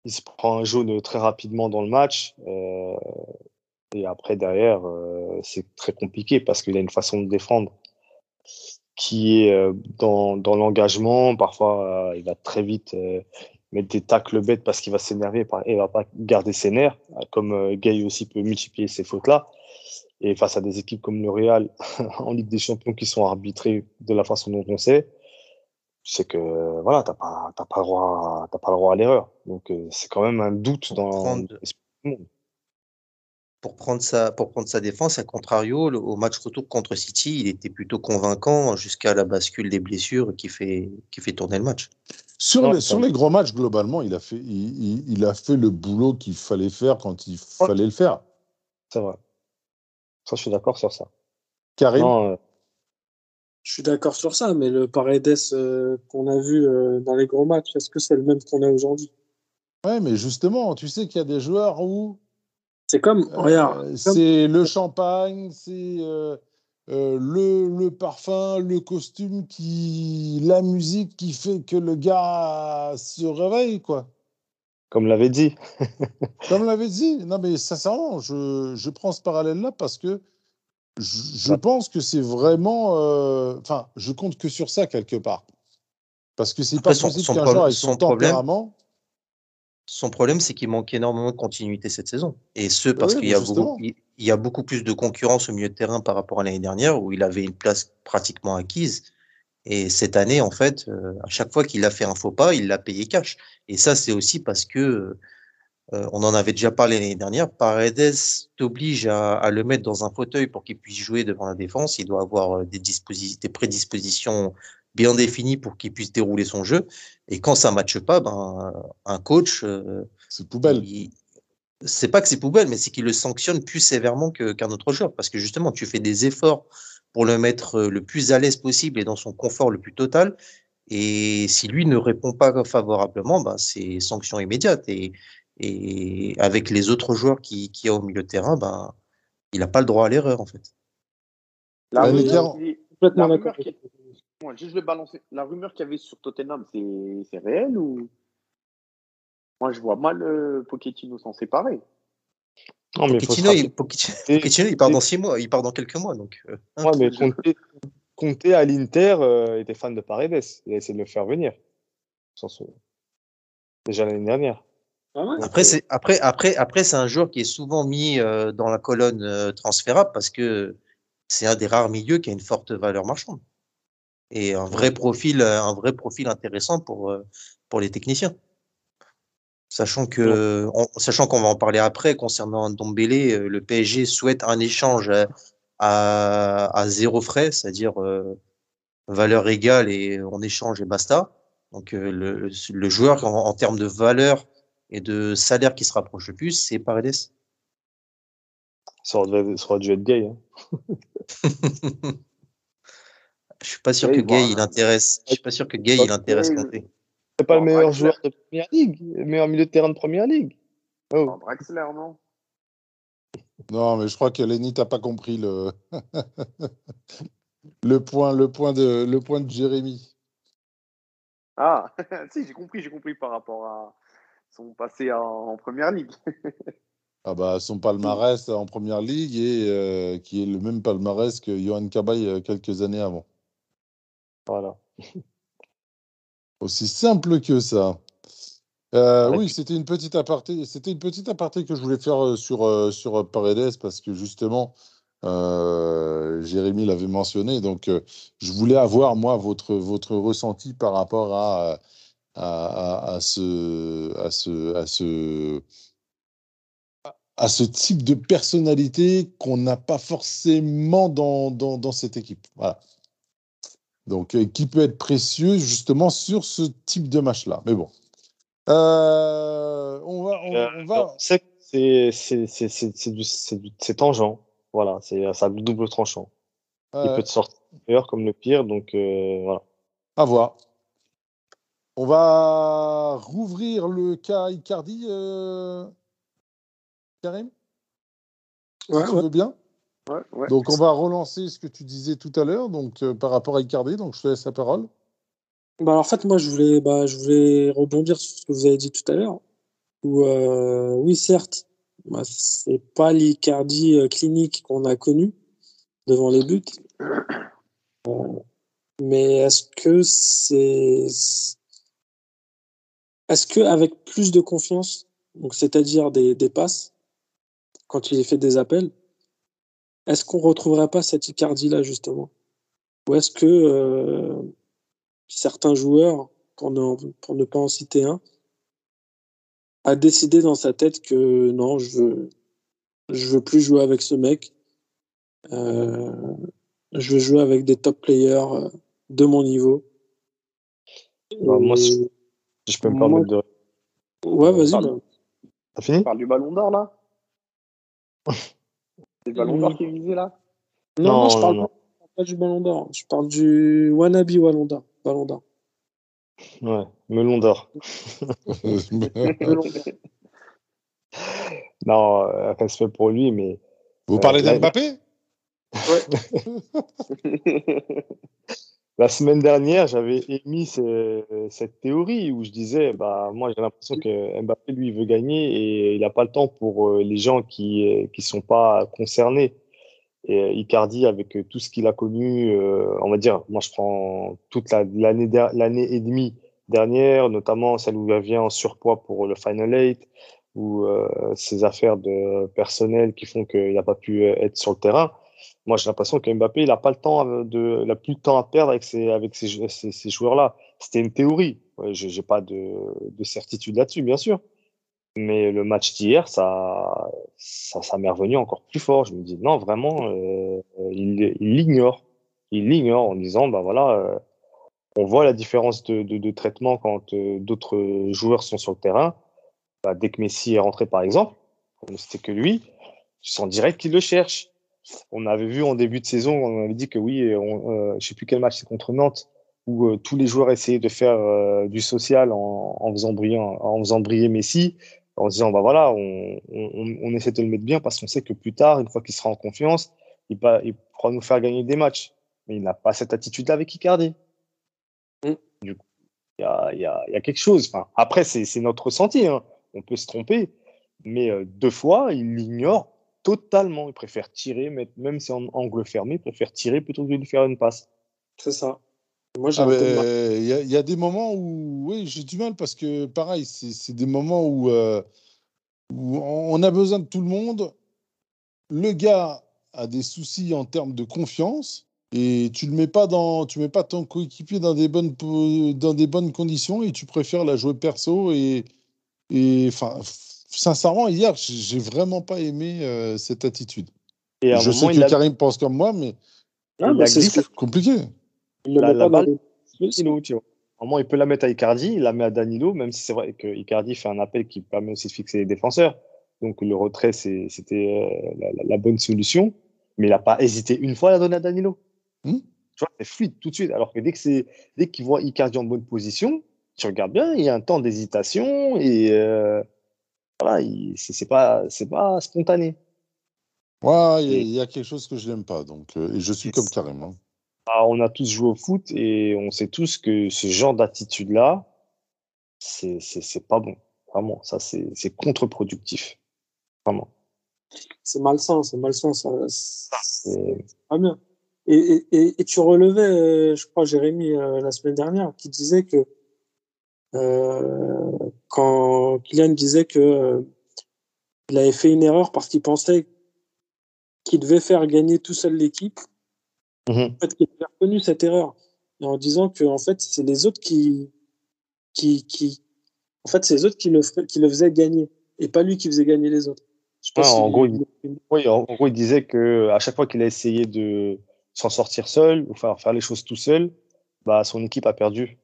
Speaker 3: il se prend un jaune très rapidement dans le match. euh, et après, derrière, euh, c'est très compliqué parce qu'il a une façon de défendre qui est dans, dans l'engagement. Parfois, il va très vite mettre des tacles bêtes parce qu'il va s'énerver et il va pas garder ses nerfs, comme Gay aussi peut multiplier ces fautes-là. Et face à des équipes comme le Real [laughs] en Ligue des Champions qui sont arbitrées de la façon dont on sait, c'est que voilà, t'as pas, t'as pas le droit, t'as pas le droit à l'erreur. Donc euh, c'est quand même un doute
Speaker 4: Pour
Speaker 3: dans
Speaker 4: prendre-
Speaker 3: l'esprit du monde.
Speaker 4: Pour prendre, sa, pour prendre sa défense, à contrario, le- au match retour contre City, il était plutôt convaincant jusqu'à la bascule des blessures qui fait, qui fait tourner le match.
Speaker 1: Sur,
Speaker 3: Non,
Speaker 1: les, sur les gros matchs, globalement, il a fait, il, il- il a fait le boulot qu'il fallait faire quand il fallait le faire.
Speaker 3: C'est vrai. Ça, je suis d'accord sur ça.
Speaker 1: Karim,
Speaker 3: Non, euh,
Speaker 5: Je suis d'accord sur ça, mais le Paredes euh, qu'on a vu euh, dans les gros matchs, est-ce que c'est le même qu'on a aujourd'hui?
Speaker 1: Ouais, mais justement, tu sais qu'il y a des joueurs où
Speaker 5: C'est comme,
Speaker 1: euh,
Speaker 5: regarde, comme-
Speaker 1: c'est le champagne, c'est euh, euh, le, le parfum, le costume, qui, la musique qui fait que le gars se réveille, quoi.
Speaker 3: Comme l'avait dit. [laughs]
Speaker 1: Comme l'avait dit. Non, mais sincèrement, je, je prends ce parallèle-là parce que je, je pense que c'est vraiment. euh, Enfin, je compte que sur ça quelque part. Parce que c'est pas
Speaker 4: son-
Speaker 1: possible
Speaker 4: son
Speaker 1: qu'un
Speaker 4: problème-
Speaker 1: joueur avec son,
Speaker 4: son problème-
Speaker 1: tempérament.
Speaker 4: Son problème, c'est qu'il manque énormément de continuité cette saison. Et ce, parce
Speaker 1: Oui,
Speaker 4: qu'il y, a beaucoup- il y a beaucoup plus de concurrence au milieu de terrain par rapport à l'année dernière, où il avait une place pratiquement acquise. Et cette année, en fait, euh, à chaque fois qu'il a fait un faux pas, il l'a payé cash. Et ça, c'est aussi parce que, euh, on en avait déjà parlé l'année dernière, Paredes t'oblige à, à le mettre dans un fauteuil pour qu'il puisse jouer devant la défense. Il doit avoir euh, des, des prédispositions bien définies pour qu'il puisse dérouler son jeu. Et quand ça ne matche pas, ben, un coach, euh,
Speaker 1: C'est poubelle.
Speaker 4: il- c'est pas que c'est poubelle, mais c'est qu'il le sanctionne plus sévèrement qu'un autre joueur. Parce que justement, tu fais des efforts pour le mettre euh, le plus à l'aise possible et dans son confort le plus total. Et si lui ne répond pas favorablement, ben, c'est sanction immédiate. Et, et avec les autres joueurs qui, qui a au milieu de terrain, ben, il n'a pas le droit à l'erreur, en fait.
Speaker 2: La
Speaker 1: Ouais,
Speaker 2: rumeur, qui- la
Speaker 5: d'accord.
Speaker 2: rumeur qui- Ouais, juste je vais balancer. La rumeur qu'il y avait sur Tottenham, c'est c'est réel ou? Moi, je vois mal euh, Pochettino s'en séparer.
Speaker 3: Non, mais
Speaker 4: Pochettino, il,
Speaker 3: rappeler-
Speaker 4: Pochettino,
Speaker 3: Et-
Speaker 4: Pochettino, il part dans six mois, il part dans quelques mois. Donc, euh, hein.
Speaker 3: Ouais, mais Conte, Conte à l'Inter euh, était fan de Paredes. Il a essayé de le faire venir. Déjà l'année dernière.
Speaker 5: Ah ouais
Speaker 4: Après, c'est après après après c'est un joueur qui est souvent mis euh, dans la colonne euh, transférable parce que c'est un des rares milieux qui a une forte valeur marchande et un vrai profil euh, un vrai profil intéressant pour euh, pour les techniciens. Sachant que on- sachant qu'on va en parler après concernant Dombélé, euh, le PSG souhaite un échange à à, à zéro frais, c'est-à-dire euh, valeur égale et on échange et basta. Donc euh, le, le joueur en, en termes de valeur et de salaire qui se rapproche le plus, c'est Paredes.
Speaker 3: Ça aurait, ça aurait dû être gay. Hein. [laughs]
Speaker 4: Je suis pas sûr
Speaker 2: Oui,
Speaker 4: que
Speaker 2: bon,
Speaker 4: Gay il
Speaker 2: euh,
Speaker 4: intéresse. Je suis pas sûr que Gay il intéresse Kanté.
Speaker 3: C'est pas le meilleur
Speaker 2: Draxler.
Speaker 3: joueur de première ligue, le meilleur milieu de terrain de première ligue. Oh.
Speaker 2: Non, Draxler, non
Speaker 1: Non, mais je crois que Lenny t'a pas compris le [laughs] le point, le point de le point de Jérémy.
Speaker 2: Ah, [laughs] si, j'ai compris, j'ai compris par rapport à son passé en, en première ligue.
Speaker 1: Ah bah son palmarès en première ligue et euh, qui est le même palmarès que Johan Cabaye euh, quelques années avant.
Speaker 3: Voilà. [laughs]
Speaker 1: Aussi simple que ça. Euh, oui, c'était une petite aparté. C'était une petite aparté que je voulais faire euh, sur euh, sur Paredes parce que justement, euh, Jérémy l'avait mentionné. Donc, euh, je voulais avoir moi votre votre ressenti par rapport à à, à, à ce à ce à ce à ce type de personnalité qu'on n'a pas forcément dans, dans, dans cette équipe. Voilà. Donc, euh, qui peut être précieux justement sur ce type de match-là. Mais bon. Euh, on va. On,
Speaker 3: Euh,
Speaker 1: on va...
Speaker 3: C'est que c'est c'est c'est c'est c'est du- c'est du- c'est tangent. Voilà, c'est ça a le double tranchant. Il peut te sortir meilleur comme le pire, donc euh, voilà.
Speaker 1: à voir. On va rouvrir le cas Icardi, euh... Karim?
Speaker 5: Ouais,
Speaker 1: Tu
Speaker 5: ouais.
Speaker 1: veux bien?
Speaker 2: Ouais, ouais.
Speaker 1: Donc, on va relancer ce que tu disais tout à l'heure donc, euh, par rapport à Icardi. Donc, je te laisse la parole.
Speaker 5: Bah, alors, en fait, moi, je voulais, bah, je voulais rebondir sur ce que vous avez dit tout à l'heure. Où, euh, oui, certes, bah, c'est pas l'Icardi euh, clinique qu'on a connu devant les buts. Mais est-ce que c'est, est-ce que avec plus de confiance, donc c'est-à-dire des, des passes, quand il fait des appels, est-ce qu'on retrouverait pas cette Icardi-là justement, ou est-ce que euh, certains joueurs, pour ne, pour ne pas en citer un, a décidé dans sa tête que non, je veux, je veux plus jouer avec ce mec. Euh, je veux jouer avec des top players euh, de mon niveau?
Speaker 3: Bah, moi, si je peux me
Speaker 5: Moi-
Speaker 3: permettre de.
Speaker 5: Ouais, vas-y. Bah.
Speaker 3: T'as fini?
Speaker 2: On parle du ballon d'or, là? [laughs] C'est le ballon d'or qui est visé, là?
Speaker 5: Non,
Speaker 3: Non,
Speaker 5: non, je
Speaker 3: non,
Speaker 5: parle
Speaker 3: non.
Speaker 5: pas du Ballon d'Or. Je parle du wannabe Ballon d'Or. Ballon d'Or.
Speaker 3: Ouais, melon d'or. [laughs] Non, euh, respect pour lui, mais
Speaker 1: Vous
Speaker 3: Euh,
Speaker 1: parlez d'Mbappé? [laughs] [laughs]
Speaker 3: La semaine dernière, j'avais émis ce- cette théorie où je disais, bah, moi, j'ai l'impression que Mbappé, lui, veut gagner et il n'a pas le temps pour euh, les gens qui euh, qui sont pas concernés. Et euh, Icardi, avec euh, tout ce qu'il a connu, euh, on va dire, moi, je prends toute la- l'année der- l'année et demie dernière, notamment celle où il vient en surpoids pour le Final Eight, ou euh, ses affaires de personnel qui font qu'il n'a pas pu euh, être sur le terrain. Moi, j'ai l'impression que Mbappé, il n'a pas le temps euh, de, il a plus de temps à perdre avec ces, avec ces, ces, joueurs-là. C'était une théorie. Je n'ai pas de, de certitude là-dessus, bien sûr. Mais le match d'hier, ça, ça, m'est revenu encore plus fort. Je me dis, non, vraiment, euh, il il l'ignore. Il l'ignore en disant, bah voilà, euh, on voit la différence de, de, traitement quand euh, d'autres joueurs sont sur le terrain. Bah, dès que Messi est rentré, par exemple, c'était que lui, tu sens direct qu'il le cherche. On avait vu en début de saison, on avait dit que oui, on, euh, je sais plus quel match c'est contre Nantes, où euh, tous les joueurs essayaient de faire euh, du social en, en, faisant briller, en faisant briller Messi, en disant bah voilà, on, on, on essaie de le mettre bien parce qu'on sait que plus tard, une fois qu'il sera en confiance, il, va, il pourra nous faire gagner des matchs. Mais il n'a pas cette attitude-là avec Icardi.
Speaker 5: Mm.
Speaker 3: Du coup, il y a, y, a, y a quelque chose. Enfin, après, c'est notre ressenti. Hein. On peut se tromper. Mais euh, deux fois, il l'ignore totalement. Il préfère tirer, même si en angle fermé, il préfère tirer plutôt que de lui faire une passe.
Speaker 5: C'est ça. Moi, j'ai
Speaker 1: Ah ben,
Speaker 5: mal.
Speaker 1: Il y, a- il y a des moments où, oui, j'ai du mal parce que, pareil, c'est des moments où, euh, où on a besoin de tout le monde. Le gars a des soucis en termes de confiance et tu le mets pas dans, tu mets pas ton coéquipier dans des bonnes, dans des bonnes conditions et tu préfères la jouer perso et, et enfin, sincèrement, hier, j'ai vraiment pas aimé euh, cette attitude.
Speaker 3: Et à un
Speaker 1: Je
Speaker 3: moment,
Speaker 1: sais que
Speaker 3: a,
Speaker 1: Karim pense comme moi, mais
Speaker 5: Ah, c'est
Speaker 1: compliqué.
Speaker 5: il le
Speaker 3: la-
Speaker 5: met
Speaker 3: la
Speaker 5: pas dans
Speaker 3: balle,
Speaker 5: les-
Speaker 3: il peut la mettre à Icardi, il la met à Danilo, même si c'est vrai que Icardi fait un appel qui permet aussi de fixer les défenseurs. Donc le retrait, c'était euh, la, la, la, bonne solution. Mais il n'a pas hésité une fois à la donner à Danilo.
Speaker 1: Hmm
Speaker 3: tu vois, c'est fluide tout de suite. Alors que dès qu'il voit Icardi en bonne position, tu regardes bien, il y a un temps d'hésitation et euh, voilà, c'est pas c'est pas spontané.
Speaker 1: Ouais, il y, a, il y, a quelque chose que je n'aime pas, donc euh, et je suis comme Karim. Hein.
Speaker 3: Ah, on a tous joué au foot et on sait tous que ce genre d'attitude-là, c'est c'est pas bon. Vraiment, ça c'est contre-productif. Vraiment.
Speaker 5: C'est malsain, c'est malsain, ça. C'est pas bien. Et, et, et, tu relevais, je crois, Jérémy, euh, la semaine dernière, qui disait que euh, quand Kylian disait que euh, il avait fait une erreur parce qu'il pensait qu'il devait faire gagner tout seul l'équipe,
Speaker 3: mmh.
Speaker 5: en fait, qu'il avait reconnu cette erreur. Et en disant que, en fait, c'est les autres qui, qui, qui, en fait, c'est les autres qui le, qui le faisaient gagner et pas lui qui faisait gagner les autres.
Speaker 3: Ah, en, gros, il, oui, en, gros, il disait que à chaque fois qu'il a essayé de s'en sortir seul ou faire, faire les choses tout seul, bah, son équipe a perdu.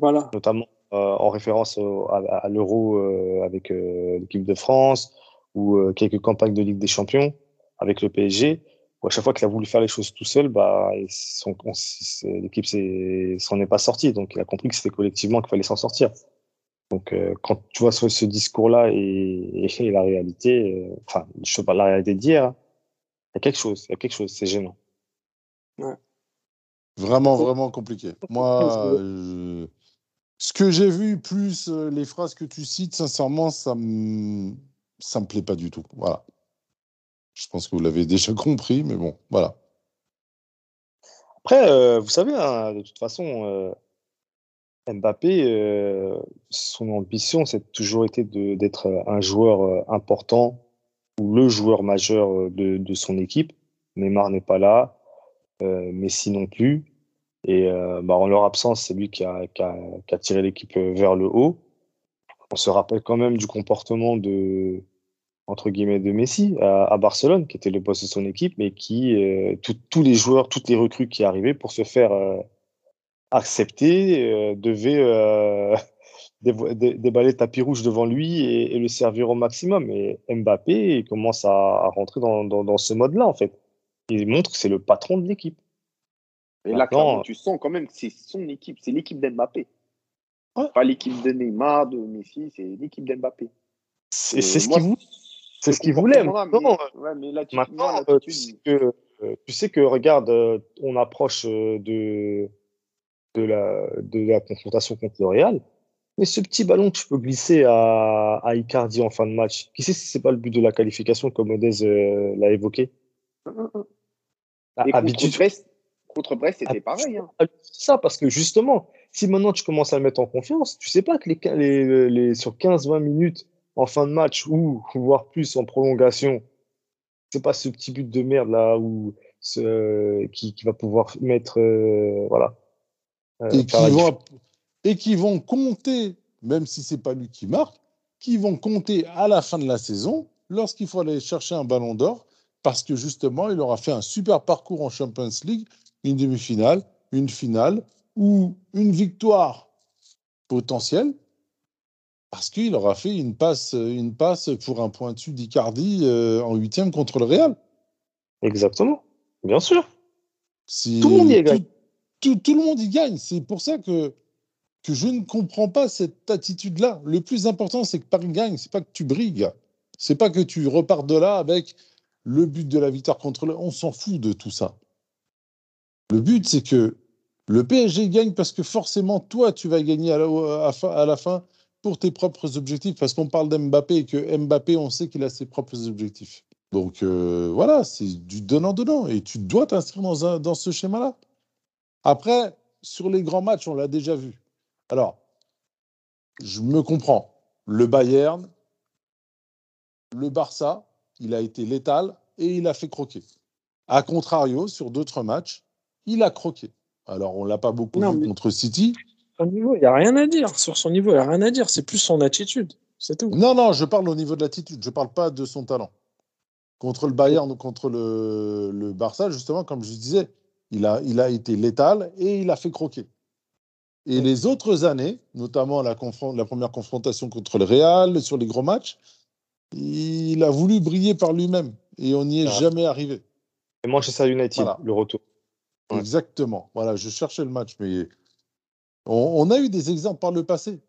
Speaker 5: Voilà.
Speaker 3: Notamment en référence au, à, à l'Euro euh, avec euh, l'équipe de France ou euh, quelques campagnes de Ligue des Champions avec le PSG. Où à chaque fois qu'il a voulu faire les choses tout seul, bah, l'équipe s'en est pas sortie. Donc il a compris que c'était collectivement qu'il fallait s'en sortir. Donc, euh, quand tu vois ce, ce discours-là et, et, la réalité, euh, enfin, je sais pas la réalité d'hier, il y a quelque chose, il y a quelque chose, c'est gênant.
Speaker 5: Ouais.
Speaker 1: Vraiment, vraiment compliqué. Moi, euh, ce que j'ai vu, plus les phrases que tu cites, sincèrement, ça me, ça me plaît pas du tout. Voilà. Je pense que vous l'avez [laughs] déjà compris, mais bon, voilà.
Speaker 3: Après, vous savez, hein, de toute façon, Mbappé, euh, son ambition, c'est toujours été d'être un joueur euh, important ou le joueur majeur euh, de, de son équipe. Neymar n'est pas là, euh, Messi non plus. Et euh, bah, en leur absence, c'est lui qui a, qui, a, qui a, tiré l'équipe vers le haut. On se rappelle quand même du comportement de entre guillemets de Messi à, Barcelone, qui était le boss de son équipe, mais qui euh, tous les joueurs, toutes les recrues qui arrivaient pour se faire accepter, euh, devait euh, [laughs] déballer tapis rouge devant lui et, et, le servir au maximum. Et Mbappé commence à, à rentrer dans, dans, dans ce mode-là, en fait. Il montre que c'est le patron de l'équipe.
Speaker 2: Et là, clairement, tu sens quand même que c'est son équipe, c'est l'équipe d'Mbappé. Ouais. Pas l'équipe de Neymar, de Messi, c'est l'équipe d'Mbappé.
Speaker 3: C'est ce qu'il voulait. C'est ce qu'il voulait.
Speaker 2: Maintenant, tu,
Speaker 3: maintenant euh, tu, sais que, tu sais que, regarde, on approche de, de la, de la confrontation contre le Real. Mais ce petit ballon que tu peux glisser à, à Icardi en fin de match, qui sait si c'est pas le but de la qualification comme Odez euh, l'a évoqué?
Speaker 2: Et Habitude... Brest, contre Brest c'était pareil. Hein.
Speaker 3: Ça, parce que justement, si maintenant tu commences à le mettre en confiance, tu sais pas que les, les, les sur 15-20 minutes en fin de match ou voire plus en prolongation, c'est pas ce petit but de merde là où ce, qui, qui va pouvoir mettre euh, voilà
Speaker 1: euh, et, qui vont, et qui vont compter, même si c'est pas lui qui marque, qui vont compter à la fin de la saison lorsqu'il faut aller chercher un ballon d'or parce que justement, il aura fait un super parcours en Champions League, une demi-finale, une finale ou une victoire potentielle parce qu'il aura fait une passe, une passe pour un pointu d'Icardi euh, en huitième contre le Real.
Speaker 3: Exactement, bien sûr.
Speaker 1: Si
Speaker 3: tout le monde y est
Speaker 1: tout, tout, tout, le monde y gagne. C'est pour ça que, que je ne comprends pas cette attitude-là. Le plus important, c'est que Paris gagne. C'est pas que tu brilles. C'est pas que tu repars de là avec le but de la victoire contre le. On s'en fout de tout ça. Le but, c'est que le PSG gagne parce que forcément, toi, tu vas gagner à la, fin pour tes propres objectifs. Parce qu'on parle d'Mbappé et que Mbappé, on sait qu'il a ses propres objectifs. Donc euh, voilà, c'est du donnant-donnant. Et tu dois t'inscrire dans, dans ce schéma-là. Après, sur les grands matchs, on l'a déjà vu. Alors, je me comprends. Le Bayern, le Barça, il a été létal et il a fait croquer. A contrario, sur d'autres matchs, il a croqué. Alors, on ne l'a pas beaucoup non, vu contre City.
Speaker 5: Son niveau, il n'y a rien à dire. Sur son niveau, il n'y a rien à dire. C'est plus son attitude. C'est tout.
Speaker 1: Non, non, je parle au niveau de l'attitude. Je ne parle pas de son talent. Contre le Bayern ou contre le, le Barça, justement, comme je disais, il a, il a été létal et il a fait croquer. Et les autres années, notamment la, la, première confrontation contre le Real, sur les gros matchs, il a voulu briller par lui-même et on n'y est jamais arrivé.
Speaker 3: Et Manchester United, le retour.
Speaker 1: Exactement. Voilà, je cherchais le match, mais on, a eu des exemples par le passé.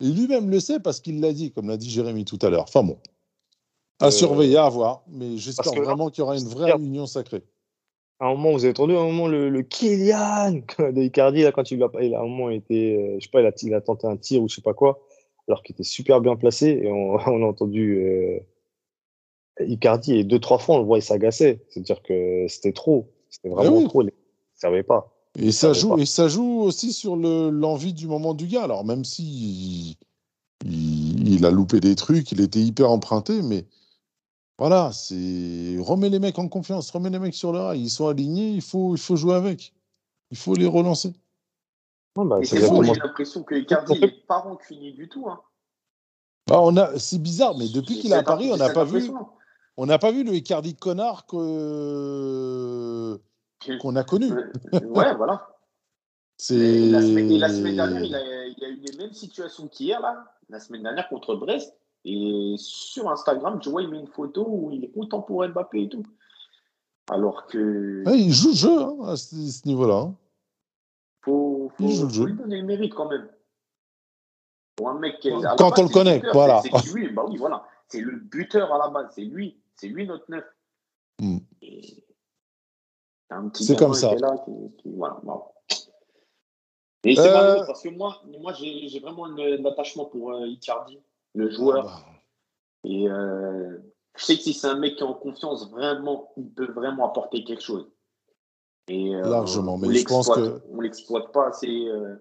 Speaker 1: Et lui-même le sait parce qu'il l'a dit, comme l'a dit Jérémy tout à l'heure. Enfin bon, à euh, surveiller, à voir. Mais j'espère vraiment qu'il y aura une vraie union sacrée.
Speaker 3: À un moment, vous avez entendu, à un moment, le, le Kylian [laughs] de Icardi, là, quand il a, il a un moment été, euh, je sais pas, il a, il a, tenté un tir ou je sais pas quoi, alors qu'il était super bien placé. Et on, [laughs] on a entendu euh, Icardi, et deux, trois fois, on le voit, il s'agaçait. C'est-à-dire que c'était trop. C'était vraiment trop. Servait pas.
Speaker 1: Et ça, joue, et ça joue aussi sur l'envie du moment du gars. Alors, même si il, il, a loupé des trucs, il était hyper emprunté, mais voilà, c'est remets les mecs en confiance, remets les mecs sur le rail, ils sont alignés, il faut, il faut jouer avec. Il faut les relancer.
Speaker 2: bah, c'est j'ai l'impression que Icardi n'est pas rancunier du tout. Hein.
Speaker 1: Bah, on a, c'est bizarre, mais depuis qu'il est à Paris, on n'a pas vu. On n'a pas vu le Icardi connard que qu'on a connu.
Speaker 2: ouais, voilà. [laughs]
Speaker 1: C'est...
Speaker 2: La, semaine, dernière, il a, il a, eu les mêmes situations qu'hier, là. La semaine dernière contre Brest. Et sur Instagram, tu vois, il met une photo où il est content pour Mbappé et tout. Alors que.
Speaker 1: il joue le jeu hein, à ce, niveau-là. Hein.
Speaker 2: Faut, faut, il joue le jeu. lui donner le mérite quand même.
Speaker 1: Pour un mec qui Quand on le connaît, voilà.
Speaker 2: C'est lui, bah oui, voilà. C'est le buteur à la base, c'est lui. C'est lui notre neuf.
Speaker 1: Hmm. Et c'est comme ça. Là, qui,
Speaker 2: voilà, Et c'est euh... parce que moi, moi j'ai vraiment un attachement pour euh, Icardi, le joueur. Ah bah. Et euh, je sais que si c'est un mec qui est en confiance, vraiment, il peut vraiment apporter quelque chose. Et,
Speaker 1: euh, Largement, mais je pense que.
Speaker 2: On l'exploite pas assez. Euh,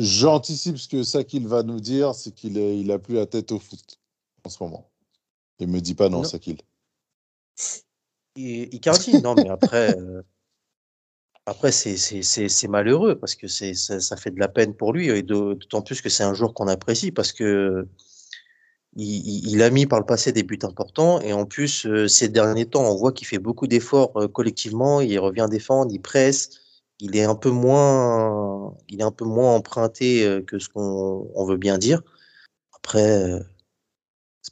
Speaker 1: j'anticipe ce que ça qu'il va nous dire, c'est qu'il il a plus la tête au foot en ce moment. Il me dit pas non, ça qu'il.
Speaker 4: Icardi, non, mais après, euh, après c'est malheureux parce que ça, fait de la peine pour lui et d'autant plus que c'est un joueur qu'on apprécie parce que il, a mis par le passé des buts importants et en plus euh, ces derniers temps on voit qu'il fait beaucoup d'efforts euh, collectivement, il revient défendre, il presse, il est un peu moins, il est un peu moins emprunté que ce qu'on veut bien dire. Après,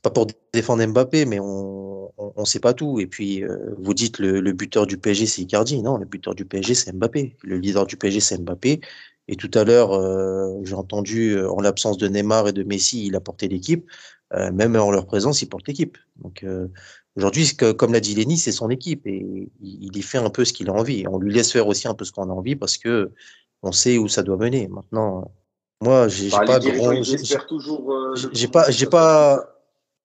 Speaker 4: c'est pas pour défendre Mbappé, mais on ne sait pas tout. Et puis, euh, vous dites le, le buteur du PSG, c'est Icardi. Non, le buteur du PSG, c'est Mbappé. Le leader du PSG, c'est Mbappé. Et tout à l'heure, euh, j'ai entendu, euh, en l'absence de Neymar et de Messi, il a porté l'équipe. même en leur présence, il porte l'équipe. Donc, aujourd'hui, comme l'a dit Lenny, c'est son équipe. Et il, y fait un peu ce qu'il a envie. on lui laisse faire aussi un peu ce qu'on a envie parce que on sait où ça doit mener. Maintenant, moi, j'ai bah, pas. J'ai pas, j'ai pas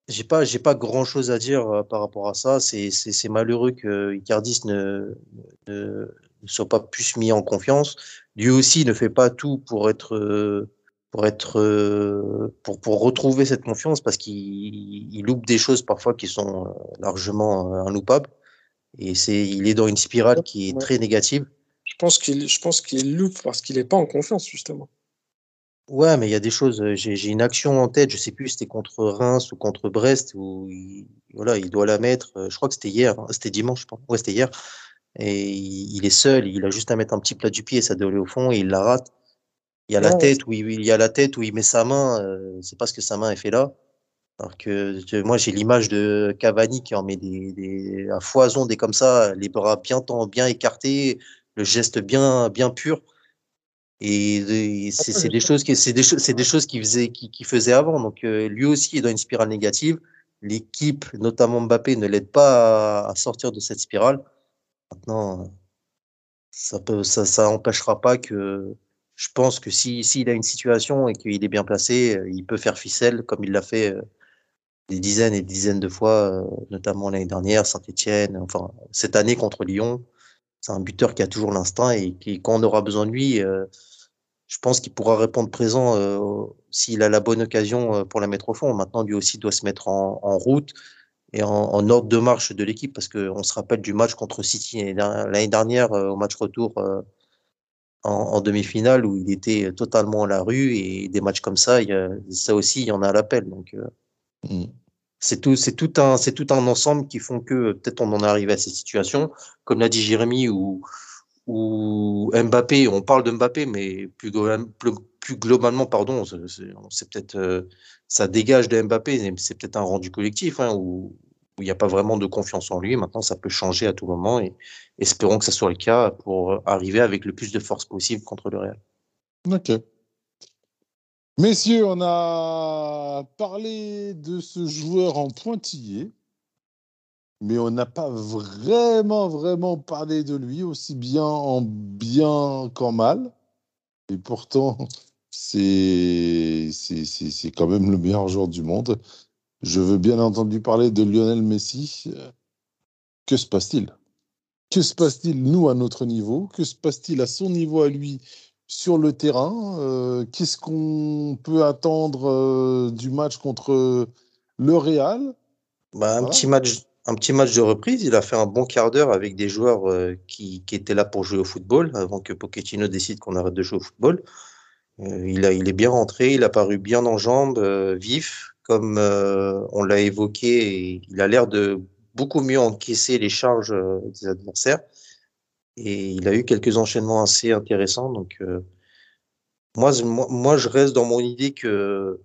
Speaker 4: j'ai pas, j'ai pas grand chose à dire euh, par rapport à ça. C'est, c'est, c'est malheureux que Icardis ne, ne, soit pas plus mis en confiance. Lui aussi ne fait pas tout pour être, euh, pour être, euh, pour, pour retrouver cette confiance parce qu'il il loupe des choses parfois qui sont largement inloupables. Et c'est, il est dans une spirale qui est très négative.
Speaker 5: Je pense qu'il, je pense qu'il loupe parce qu'il n'est pas en confiance justement.
Speaker 4: Ouais, mais il y a des choses. Euh, j'ai une action en tête. Je sais plus, c'était contre Reims ou contre Brest où il, voilà, il doit la mettre. Euh, je crois que c'était hier. Hein, c'était dimanche, je pense. Ouais, c'était hier. Et il, est seul. Il a juste à mettre un petit plat du pied, ça doit aller au fond et il la rate. Il y a la tête où il, il, y a la tête où il met sa main. Euh, c'est pas ce que sa main est fait là. Alors que moi j'ai l'image de Cavani qui en met des, des à foison des comme ça, les bras bien bien écartés, le geste bien bien pur. Et c'est des choses qui c'est des, c'est des choses qui faisait qui, qui faisait avant. Donc euh, lui aussi est dans une spirale négative. L'équipe, notamment Mbappé, ne l'aide pas à, sortir de cette spirale. Maintenant, ça peut ça ça empêchera pas que je pense que si s'il a une situation et qu'il est bien placé, euh, il peut faire ficelle comme il l'a fait euh, des dizaines et des dizaines de fois, notamment l'année dernière, Saint-Etienne, enfin cette année contre Lyon. C'est un buteur qui a toujours l'instinct et qui, quand on aura besoin de lui, euh, je pense qu'il pourra répondre présent euh, s'il a la bonne occasion euh, pour la mettre au fond. Maintenant, lui aussi doit se mettre en, route et en, ordre de marche de l'équipe parce qu'on se rappelle du match contre City l'année dernière au match retour en, demi-finale où il était totalement à la rue et des matchs comme ça, ça aussi, il y en a à l'appel. Donc, mmh c'est tout, c'est tout un, c'est tout un ensemble qui font que peut-être on en est arrivé à cette situation, comme l'a dit Jérémy, où Mbappé, on parle de Mbappé, mais plus, globalement, pardon, c'est peut-être euh, ça dégage de Mbappé, c'est peut-être un rendu collectif hein, où il n'y a pas vraiment de confiance en lui. Maintenant, ça peut changer à tout moment et espérons que ce soit le cas pour arriver avec le plus de force possible contre le Real.
Speaker 1: Ok. Messieurs, on a parlé de ce joueur en pointillé mais on n'a pas vraiment, vraiment parlé de lui, aussi bien en bien qu'en mal. Et pourtant, c'est quand même le meilleur joueur du monde. Je veux bien entendu parler de Lionel Messi. Que se passe-t-il? Que se passe-t-il, nous, à notre niveau? Que se passe-t-il à son niveau à lui sur le terrain euh, Qu'est-ce qu'on peut attendre euh, du match contre le Real?
Speaker 4: Bah, Un petit match un petit match de reprise. Il a fait un bon quart d'heure avec des joueurs euh, qui, qui, étaient là pour jouer au football avant que Pochettino décide qu'on arrête de jouer au football. Il, a, il est bien rentré, il a paru bien en jambes, vif, comme on l'a évoqué. il a l'air de beaucoup mieux encaisser les charges des adversaires. Et il a eu quelques enchaînements assez intéressants. Donc, moi, moi, moi, je reste dans mon idée que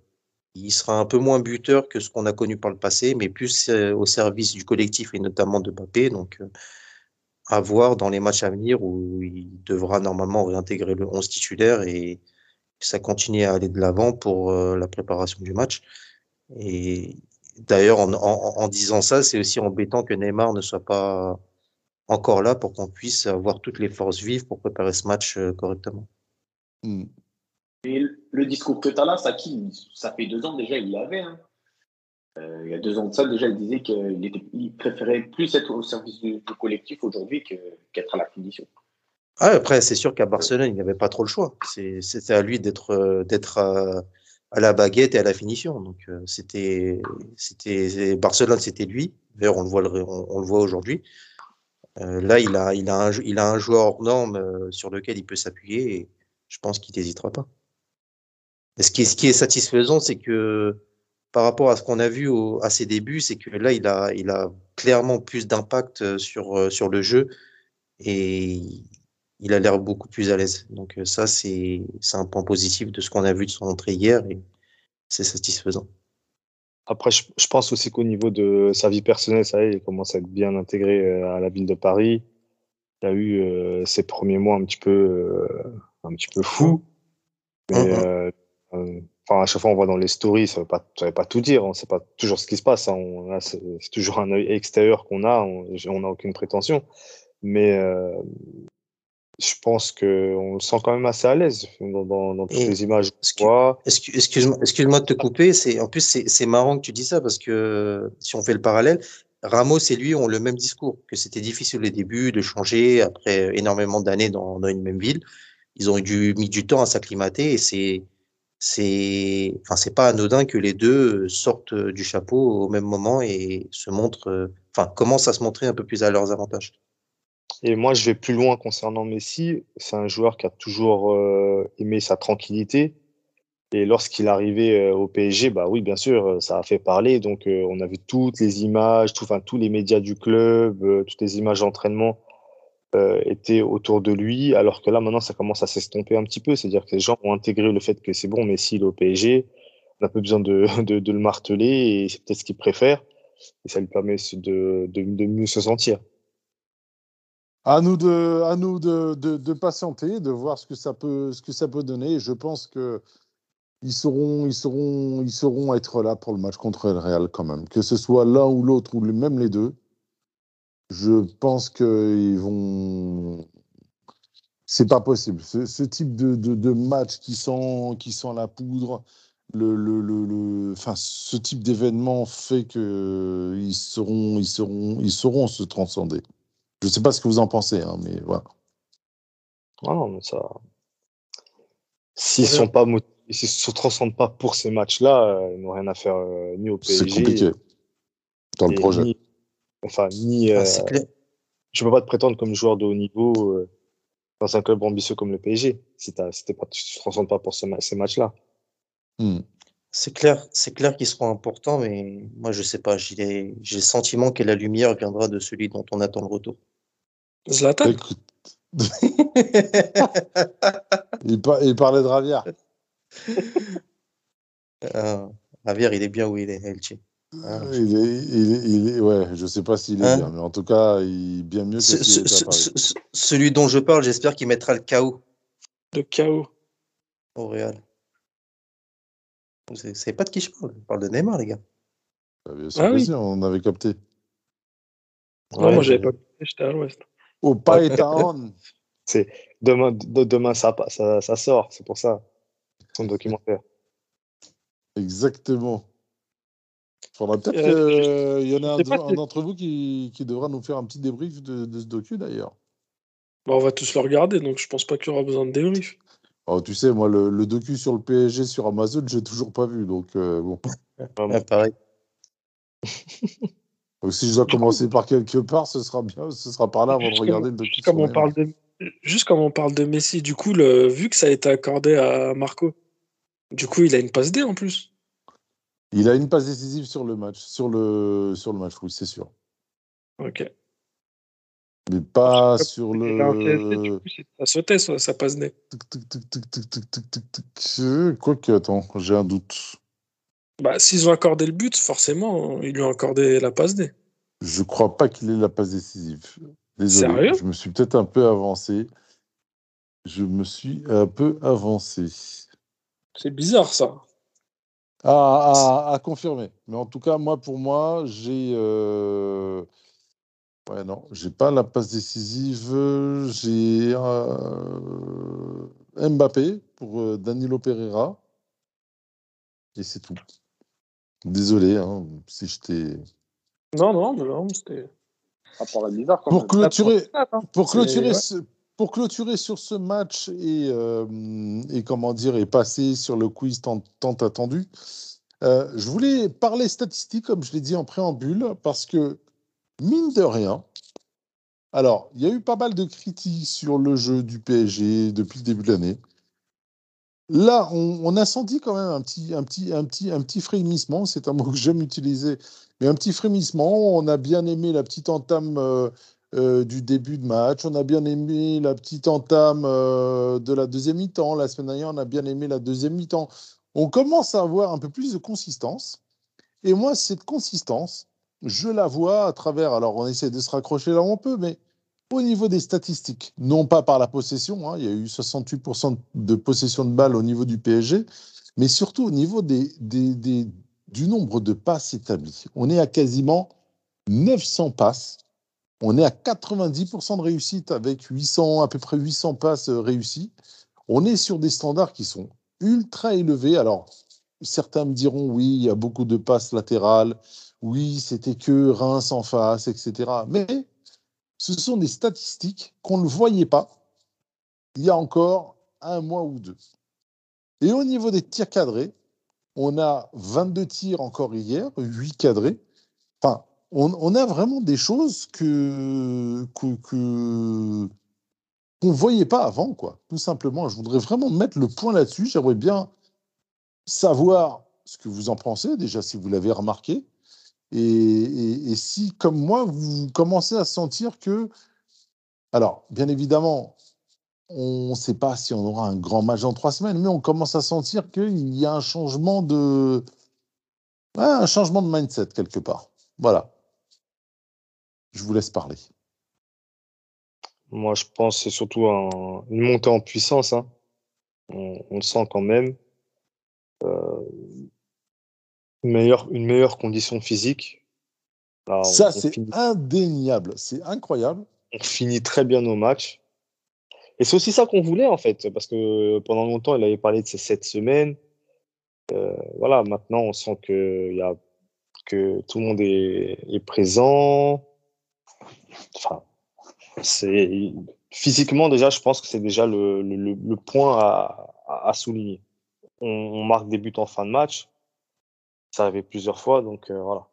Speaker 4: il sera un peu moins buteur que ce qu'on a connu par le passé, mais plus euh, au service du collectif et notamment de Mbappé. Donc, euh, à voir dans les matchs à venir où il devra normalement réintégrer le 11 titulaire et ça continue à aller de l'avant pour euh, la préparation du match. Et d'ailleurs, en, en, disant ça, c'est aussi embêtant que Neymar ne soit pas encore là pour qu'on puisse avoir toutes les forces vives pour préparer ce match correctement.
Speaker 2: Hmm. Et le discours que tu as là, ça, qui, ça fait deux ans déjà, il l'avait. Hein. Euh, il y a deux ans de ça, déjà, il disait qu'il il préférait plus être au service du, collectif aujourd'hui qu'être à la finition.
Speaker 4: Ah, après, c'est sûr qu'à Barcelone, il n'y avait pas trop le choix. C'était à lui d'être euh, d'être à, la baguette et à la finition. Donc, euh, c'était c'était Barcelone, c'était lui. D'ailleurs, on le voit, on, le voit aujourd'hui. Là, il a, il, a un, il a un joueur hors norme sur lequel il peut s'appuyer et je pense qu'il n'hésitera pas ce qui est, ce qui est satisfaisant, c'est que par rapport à ce qu'on a vu à ses débuts, c'est que là, il a, il a clairement plus d'impact euh, sur, euh, sur le jeu et il a l'air beaucoup plus à l'aise. Donc euh, ça, c'est un point positif de ce qu'on a vu de son entrée hier et c'est satisfaisant.
Speaker 3: Après, je, pense aussi qu'au niveau de sa vie personnelle, ça y est, il commence à être bien intégré à la ville de Paris. Il a eu ses premiers mois un petit peu, un petit peu fous. Mais mmh euh, enfin, à chaque fois, on voit dans les stories, ça ne veut, pas, veut pas tout dire. On ne sait pas toujours ce qui se passe. Hein. C'est toujours un œil extérieur qu'on a. On n'a aucune prétention. Mais euh, je pense qu'on le sent quand même assez à l'aise dans, dans, toutes les images.
Speaker 4: Excuse-moi excuse de te couper. En plus, c'est marrant que tu dis ça parce que si on fait le parallèle, Ramos et lui ont le même discours, que c'était difficile au début de changer après énormément d'années dans, dans, une même ville. Ils ont dû mis du temps à s'acclimater et c'est c'est enfin c'est pas anodin que les deux sortent du chapeau au même moment et se montrent enfin commencent à se montrer un peu plus à leurs avantages.
Speaker 3: Et moi je vais plus loin concernant Messi, c'est un joueur qui a toujours euh, aimé sa tranquillité. Et lorsqu'il arrivé euh, au PSG, bah oui bien sûr ça a fait parler. Donc euh, on a vu toutes les images, tout, enfin tous les médias du club, toutes les images d'entraînement euh, était autour de lui, alors que là maintenant ça commence à s'estomper un petit peu, c'est-à-dire que les gens ont intégré le fait que c'est bon, mais s'il est au PSG, on n'a pas besoin de, [laughs] de, de, le marteler et c'est peut-être ce qu'il préfère. Et ça lui permet de, de mieux se sentir.
Speaker 1: À nous de, à nous de, de, patienter, de voir ce que ça peut, ce que ça peut donner. je pense que ils seront, ils seront, ils seront être là pour le match contre le Real quand même, que ce soit l'un ou l'autre ou même les deux je pense qu'ils vont. C'est pas possible. Ce, type de, de, match qui sent, qui sent la poudre, le, le, le, enfin, ce type d'événement fait qu'ils seront, ils seront, ils sauront se transcender. Je ne sais pas ce que vous en pensez, hein, mais voilà.
Speaker 3: Ah non, mais ça. S'ils sont pas s'ils se transcendent pas pour ces matchs-là, euh, ils n'ont rien à faire euh, ni au PSG.
Speaker 1: C'est compliqué dans le projet.
Speaker 3: Enfin, ni. Ah, euh, je peux pas te prétendre comme joueur de haut niveau euh, dans un club ambitieux comme le PSG si, pas, tu te transcendes pas pour ces matchs-là.
Speaker 4: Hmm. C'est clair, c'est clair qu'ils seront importants, mais moi je sais pas. J'ai le sentiment que la lumière viendra de celui dont on attend le retour.
Speaker 5: Zlatan. [laughs]
Speaker 1: il, par- il parlait de Ravière. [laughs]
Speaker 4: Ah, Javier, il est bien où il est, Elche. Ah.
Speaker 1: Il est, il est, il est- ouais, je sais pas s'il est
Speaker 4: Hein
Speaker 1: bien, mais en tout cas, il est bien mieux que
Speaker 4: Ce- ce- ce- ce- celui dont je parle, j'espère qu'il mettra le chaos
Speaker 5: Le chaos.
Speaker 4: au Real. C'est c'est pas de qui je parle. Je parle de Neymar, les gars.
Speaker 1: Ah, bien sûr
Speaker 5: Ah oui.
Speaker 1: on avait capté.
Speaker 5: Non,
Speaker 3: Ouais,
Speaker 5: moi, j'avais pas compris, j'étais à l'ouest.
Speaker 1: Au Paetaon.
Speaker 3: Demain, de- demain ça, pa- ça, ça sort, c'est pour ça. Son documentaire.
Speaker 1: Exactement. Faudra peut-être
Speaker 5: Euh,
Speaker 1: qu'il y en a un,
Speaker 5: pas
Speaker 1: d'entre vous qui, qui devra nous faire un petit débrief de, de ce docu d'ailleurs.
Speaker 5: Bon, on va tous le regarder, donc je pense pas qu'il y aura besoin de débrief.
Speaker 1: Oh, tu sais, moi, le, le docu sur le PSG sur Amazon, j'ai toujours pas vu. Donc, euh, bon.
Speaker 3: Vraiment.
Speaker 4: Ouais, pareil. [laughs]
Speaker 1: Donc si je dois commencer par quelque part, ce sera bien, ce sera par là avant de regarder le
Speaker 5: juste juste comme on parle de Messi, du coup, vu que ça a été accordé à Marco, du coup, il a une passe D en plus.
Speaker 1: Il a une passe décisive sur le match, sur le, sur le match, oui, c'est sûr.
Speaker 5: Ok.
Speaker 1: Mais pas sur le.
Speaker 5: Là, coup, ça sautait, ça, passe D.
Speaker 1: Quoique, attends, j'ai un doute.
Speaker 5: Bah, s'ils ont accordé le but, forcément, ils lui ont accordé la passe D.
Speaker 1: Je crois pas qu'il ait la passe décisive. Désolé,
Speaker 5: Sérieux?
Speaker 1: je me suis peut-être un peu avancé. Je me suis un peu avancé.
Speaker 5: C'est bizarre, ça.
Speaker 1: À, à, à confirmer. Mais en tout cas, moi, pour moi, j'ai. euh, Ouais, non, j'ai pas la passe décisive. J'ai euh, Mbappé pour euh, Danilo Pereira. Et c'est tout. Désolé hein, si je t'ai.
Speaker 5: Non, non, non, c'était.
Speaker 2: Bizarre quand
Speaker 1: Pour clôturer,
Speaker 5: hein.
Speaker 1: pour clôturer,
Speaker 5: ouais.
Speaker 1: ce, pour clôturer sur ce match et, euh, et comment dire et passer sur le quiz tant, tant attendu, euh, je voulais parler statistiques comme je l'ai dit en préambule parce que mine de rien, alors il y a eu pas mal de critiques sur le jeu du PSG depuis le début de l'année. Là, on, a senti quand même un petit, un petit, un petit, un petit frémissement. C'est un mot que j'aime utiliser, mais un petit frémissement. On a bien aimé la petite entame euh, euh, du début de match. On a bien aimé la petite entame euh, de la deuxième mi-temps. La semaine dernière, on a bien aimé la deuxième mi-temps. On commence à avoir un peu plus de consistance. Et moi, cette consistance, je la vois à travers. Alors, on essaie de se raccrocher là où on peut, mais au niveau des statistiques, non pas par la possession, hein, il y a eu 68% de possession de balles au niveau du PSG, mais surtout au niveau du nombre de passes établies. On est à quasiment 900 passes. On est à 90% de réussite avec 800, à peu près 800 passes euh, réussies. On est sur des standards qui sont ultra élevés. Alors, certains me diront, oui, il y a beaucoup de passes latérales. Oui, c'était que Reims en face, etc. Mais ce sont des statistiques qu'on ne voyait pas il y a encore un mois ou deux. Et au niveau des tirs cadrés, on a 22 tirs encore hier, 8 cadrés. Enfin, on, a vraiment des choses que- qu'on ne voyait pas avant, quoi. Tout simplement. Je voudrais vraiment mettre le point là-dessus. J'aimerais bien savoir ce que vous en pensez, déjà si vous l'avez remarqué. Et, si, comme moi, vous commencez à sentir que. Alors, bien évidemment, on ne sait pas si on aura un grand match dans trois semaines, mais on commence à sentir qu'il y a un changement de. Un changement de mindset quelque part. Voilà. Je vous laisse parler.
Speaker 3: Moi, je pense que c'est surtout un- une montée en puissance. hein. On, le sent quand même. Euh, meilleure, une meilleure condition physique.
Speaker 1: Ça, c'est
Speaker 3: finit-
Speaker 1: indéniable. C'est incroyable.
Speaker 3: on finit très bien nos matchs. Et c'est aussi ça qu'on voulait, en fait, parce que pendant longtemps, il avait parlé de ces sept semaines. Euh, voilà, maintenant, on sent que, y a, que tout le monde est, est présent. Enfin, c'est physiquement, déjà, je pense que c'est déjà le, le, point à, à, à souligner. On, on marque des buts en fin de match. Ça arrivait plusieurs fois, donc euh, voilà.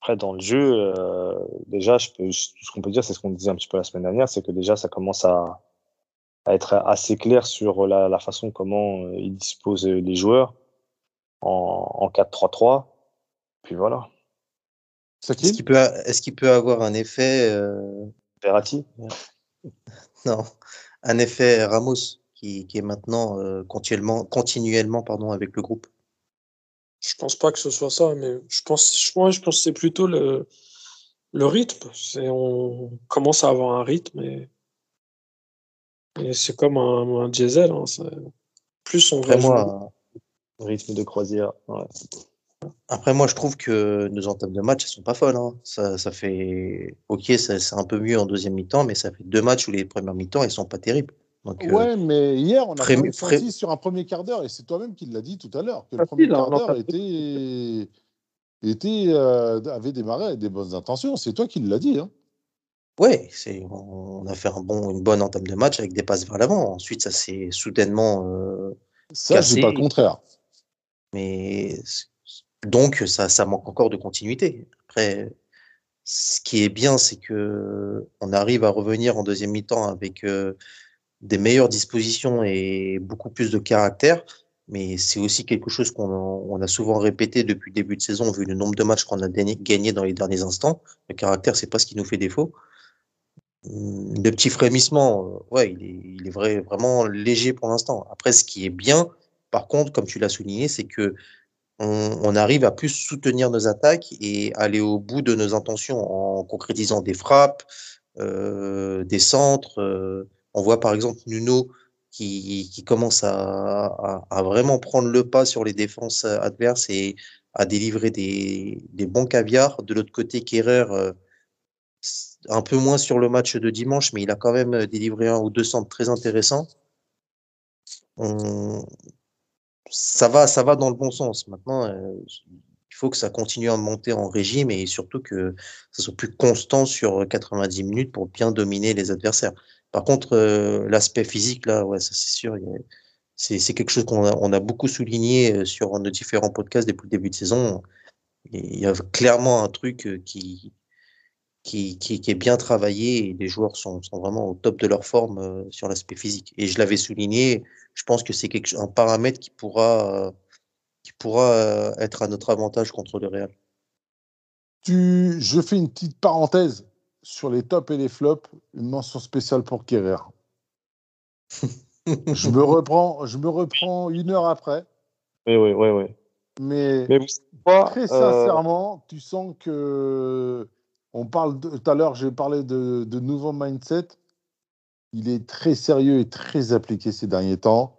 Speaker 3: Après, dans le jeu, euh, déjà, je peux, ce qu'on peut dire, c'est ce qu'on disait un petit peu la semaine dernière, c'est que déjà, ça commence à, à être assez clair sur la, la façon comment euh, ils disposent les joueurs en, en 4-3-3. Puis voilà,
Speaker 4: Est-ce qu'il peut, est-ce qu'il peut avoir un effet euh,
Speaker 3: Verratti. [laughs]
Speaker 4: Non, un effet Ramos qui, qui est maintenant euh, continuellement, continuellement pardon, avec le groupe.
Speaker 5: Je pense pas que ce soit ça, mais je pense, moi, je pense que c'est plutôt le, le rythme. C'est, on commence à avoir un rythme et, et c'est comme un, un diesel. hein, plus on
Speaker 4: Après moi,
Speaker 3: Rythme de croisière. ouais.
Speaker 4: après, moi, je trouve que nos entames de match, elles sont pas folles. hein. Ça, ça fait, ok, c'est un peu mieux en deuxième mi-temps, mais ça fait deux matchs où les premières mi-temps, elles sont pas terribles. Donc, euh,
Speaker 1: Ouais, mais hier, on a
Speaker 4: Fré-
Speaker 1: senti sur un premier quart d'heure, et c'est toi-même qui l'as dit tout à l'heure, que le premier quart
Speaker 5: on
Speaker 1: d'heure était, était, euh, avait démarré avec des bonnes intentions. C'est toi qui l'as dit. Hein.
Speaker 4: C'est, on a fait un bon, une bonne entame de match avec des passes vers l'avant. Ensuite, ça s'est soudainement, euh,
Speaker 1: Ça, je dis
Speaker 4: Cassé.
Speaker 1: pas le contraire.
Speaker 4: mais donc ça, ça manque encore de continuité. Après, ce qui est bien, c'est que on arrive à revenir en deuxième mi-temps avec euh, des meilleures dispositions et beaucoup plus de caractère. Mais c'est aussi quelque chose qu'on on a souvent répété depuis le début de saison, vu le nombre de matchs qu'on a gagné dans les derniers instants. Le caractère, c'est pas ce qui nous fait défaut. Hum, Le petit frémissement, euh, ouais, il est, il est vrai, vraiment léger pour l'instant. Après, ce qui est bien, par contre, comme tu l'as souligné, c'est que on arrive à plus soutenir nos attaques et aller au bout de nos intentions en concrétisant des frappes, euh, des centres. euh. On voit par exemple Nuno qui, commence à, vraiment prendre le pas sur les défenses adverses et à délivrer des, bons caviars. De l'autre côté, Kerrer, euh, un peu moins sur le match de dimanche, mais il a quand même délivré un ou deux centres très intéressants. Ça va, ça va dans le bon sens. Maintenant, euh, il faut que ça continue à monter en régime et surtout que ça soit plus constant sur 90 minutes pour bien dominer les adversaires. Par contre, euh, l'aspect physique, là, ouais, ça c'est sûr, c'est quelque chose qu'on a, on a beaucoup souligné euh, sur nos différents podcasts depuis le début de saison. Il y a clairement un truc euh, qui, qui, est bien travaillé et les joueurs sont, sont vraiment au top de leur forme sur l'aspect physique. Et je l'avais souligné, je pense que c'est un paramètre qui pourra, qui pourra être à notre avantage contre le Real.
Speaker 1: Tu, je fais une petite parenthèse sur les tops et les flops, une mention spéciale pour Kerrer. [laughs] Je me reprends, je me reprends une heure après,
Speaker 3: Oui, oui, oui, oui.
Speaker 1: mais,
Speaker 3: Mais vous savez quoi
Speaker 1: très
Speaker 3: euh,
Speaker 1: sincèrement, tu sens que on parle tout à l'heure, j'ai parlé de, de nouveau mindset. Il est très sérieux et très appliqué ces derniers temps,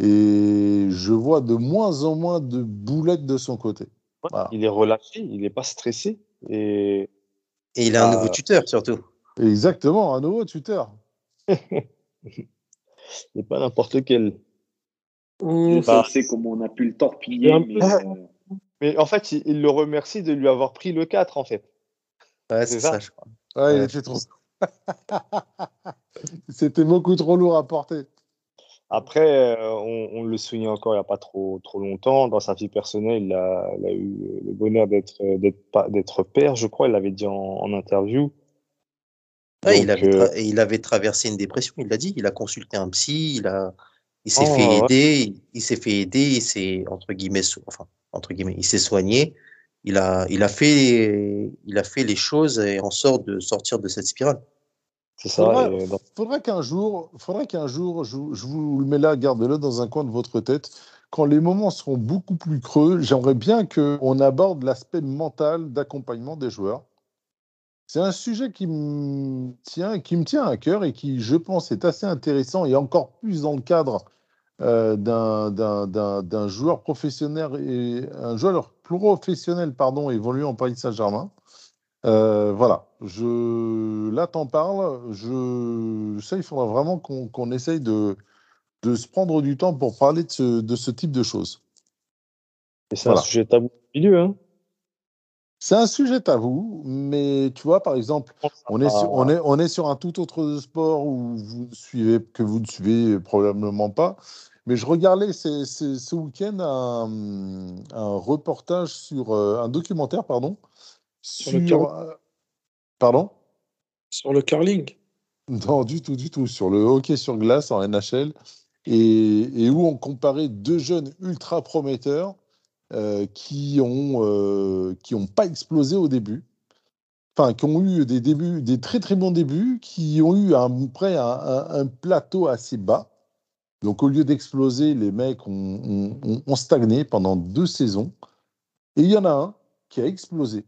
Speaker 1: et je vois de moins en moins de boulettes de son côté.
Speaker 3: ouais,
Speaker 1: Voilà.
Speaker 3: Il est relâché, il n'est pas stressé. Et
Speaker 4: Et il a un nouveau tuteur surtout.
Speaker 1: Exactement, un nouveau tuteur. [laughs]
Speaker 3: il n'est pas n'importe.
Speaker 5: Mmh,
Speaker 3: Bah.
Speaker 2: on sait comment on a pu le torpiller,
Speaker 5: un
Speaker 2: mais
Speaker 5: peu-
Speaker 2: euh,
Speaker 3: Mais en fait, il, il le remercie de lui avoir pris le 4, en fait.
Speaker 4: Ouais,
Speaker 3: C'est
Speaker 4: c'est
Speaker 3: ça.
Speaker 4: ça, je crois.
Speaker 1: Ouais, il
Speaker 4: Ouais.
Speaker 1: était trop. [laughs] C'était beaucoup trop lourd à porter.
Speaker 3: Après, euh, on, on le souligne encore il n'y a pas trop, trop longtemps. Dans sa vie personnelle, il a, il a eu le bonheur d'être père, je crois. Il l'avait dit en, en interview.
Speaker 4: Ouais, il, avait
Speaker 3: euh,
Speaker 4: il avait traversé une dépression, il l'a dit. Il a consulté un psy, il, a, il s'est
Speaker 3: Oh,
Speaker 4: fait
Speaker 3: ouais.
Speaker 4: aider, il, s'est fait aider, il s'est, entre guillemets, so- enfin, entre guillemets, il s'est soigné. Il a, il, a fait, il a fait les choses et en sorte de sortir de cette spirale.
Speaker 3: C'est ça. Et
Speaker 1: faudra qu'un jour, faudra qu'un jour, je, je vous le mets là, gardez-le dans un coin de votre tête. Quand les moments seront beaucoup plus creux, j'aimerais bien qu'on aborde l'aspect mental d'accompagnement des joueurs. C'est un sujet qui me tient, qui me tient à cœur et qui, je pense, est assez intéressant et encore plus dans le cadre euh, d'un joueur professionnel et un joueur professionnel pardon évoluant en Paris Saint-Germain. Euh, voilà, je là t'en parles. Je ça, il faudra vraiment qu'on essaye de de se prendre du temps pour parler de ce, de ce type de choses.
Speaker 3: et c'est
Speaker 1: Voilà.
Speaker 3: un sujet tabou milieu. Hein.
Speaker 1: C'est un sujet tabou, mais tu vois, par exemple, on est, sur, on, est, on est sur un tout autre sport où vous suivez, que vous ne suivez probablement pas. Mais je regardais ce, ce, ce week-end un, un, reportage sur euh, un documentaire, pardon, sur.
Speaker 5: sur
Speaker 1: euh, pardon?
Speaker 5: Sur le curling
Speaker 1: Non, du tout, du tout. Sur le hockey sur glace en NHL. Et, et où on comparait deux jeunes ultra prometteurs euh, qui ont euh, pas explosé au début enfin, qui ont eu des débuts, des très très bons débuts, qui ont eu un, près un, un- un plateau assez bas. Donc, au lieu d'exploser, les mecs ont- ont stagné pendant deux saisons. Et il y en a un qui a explosé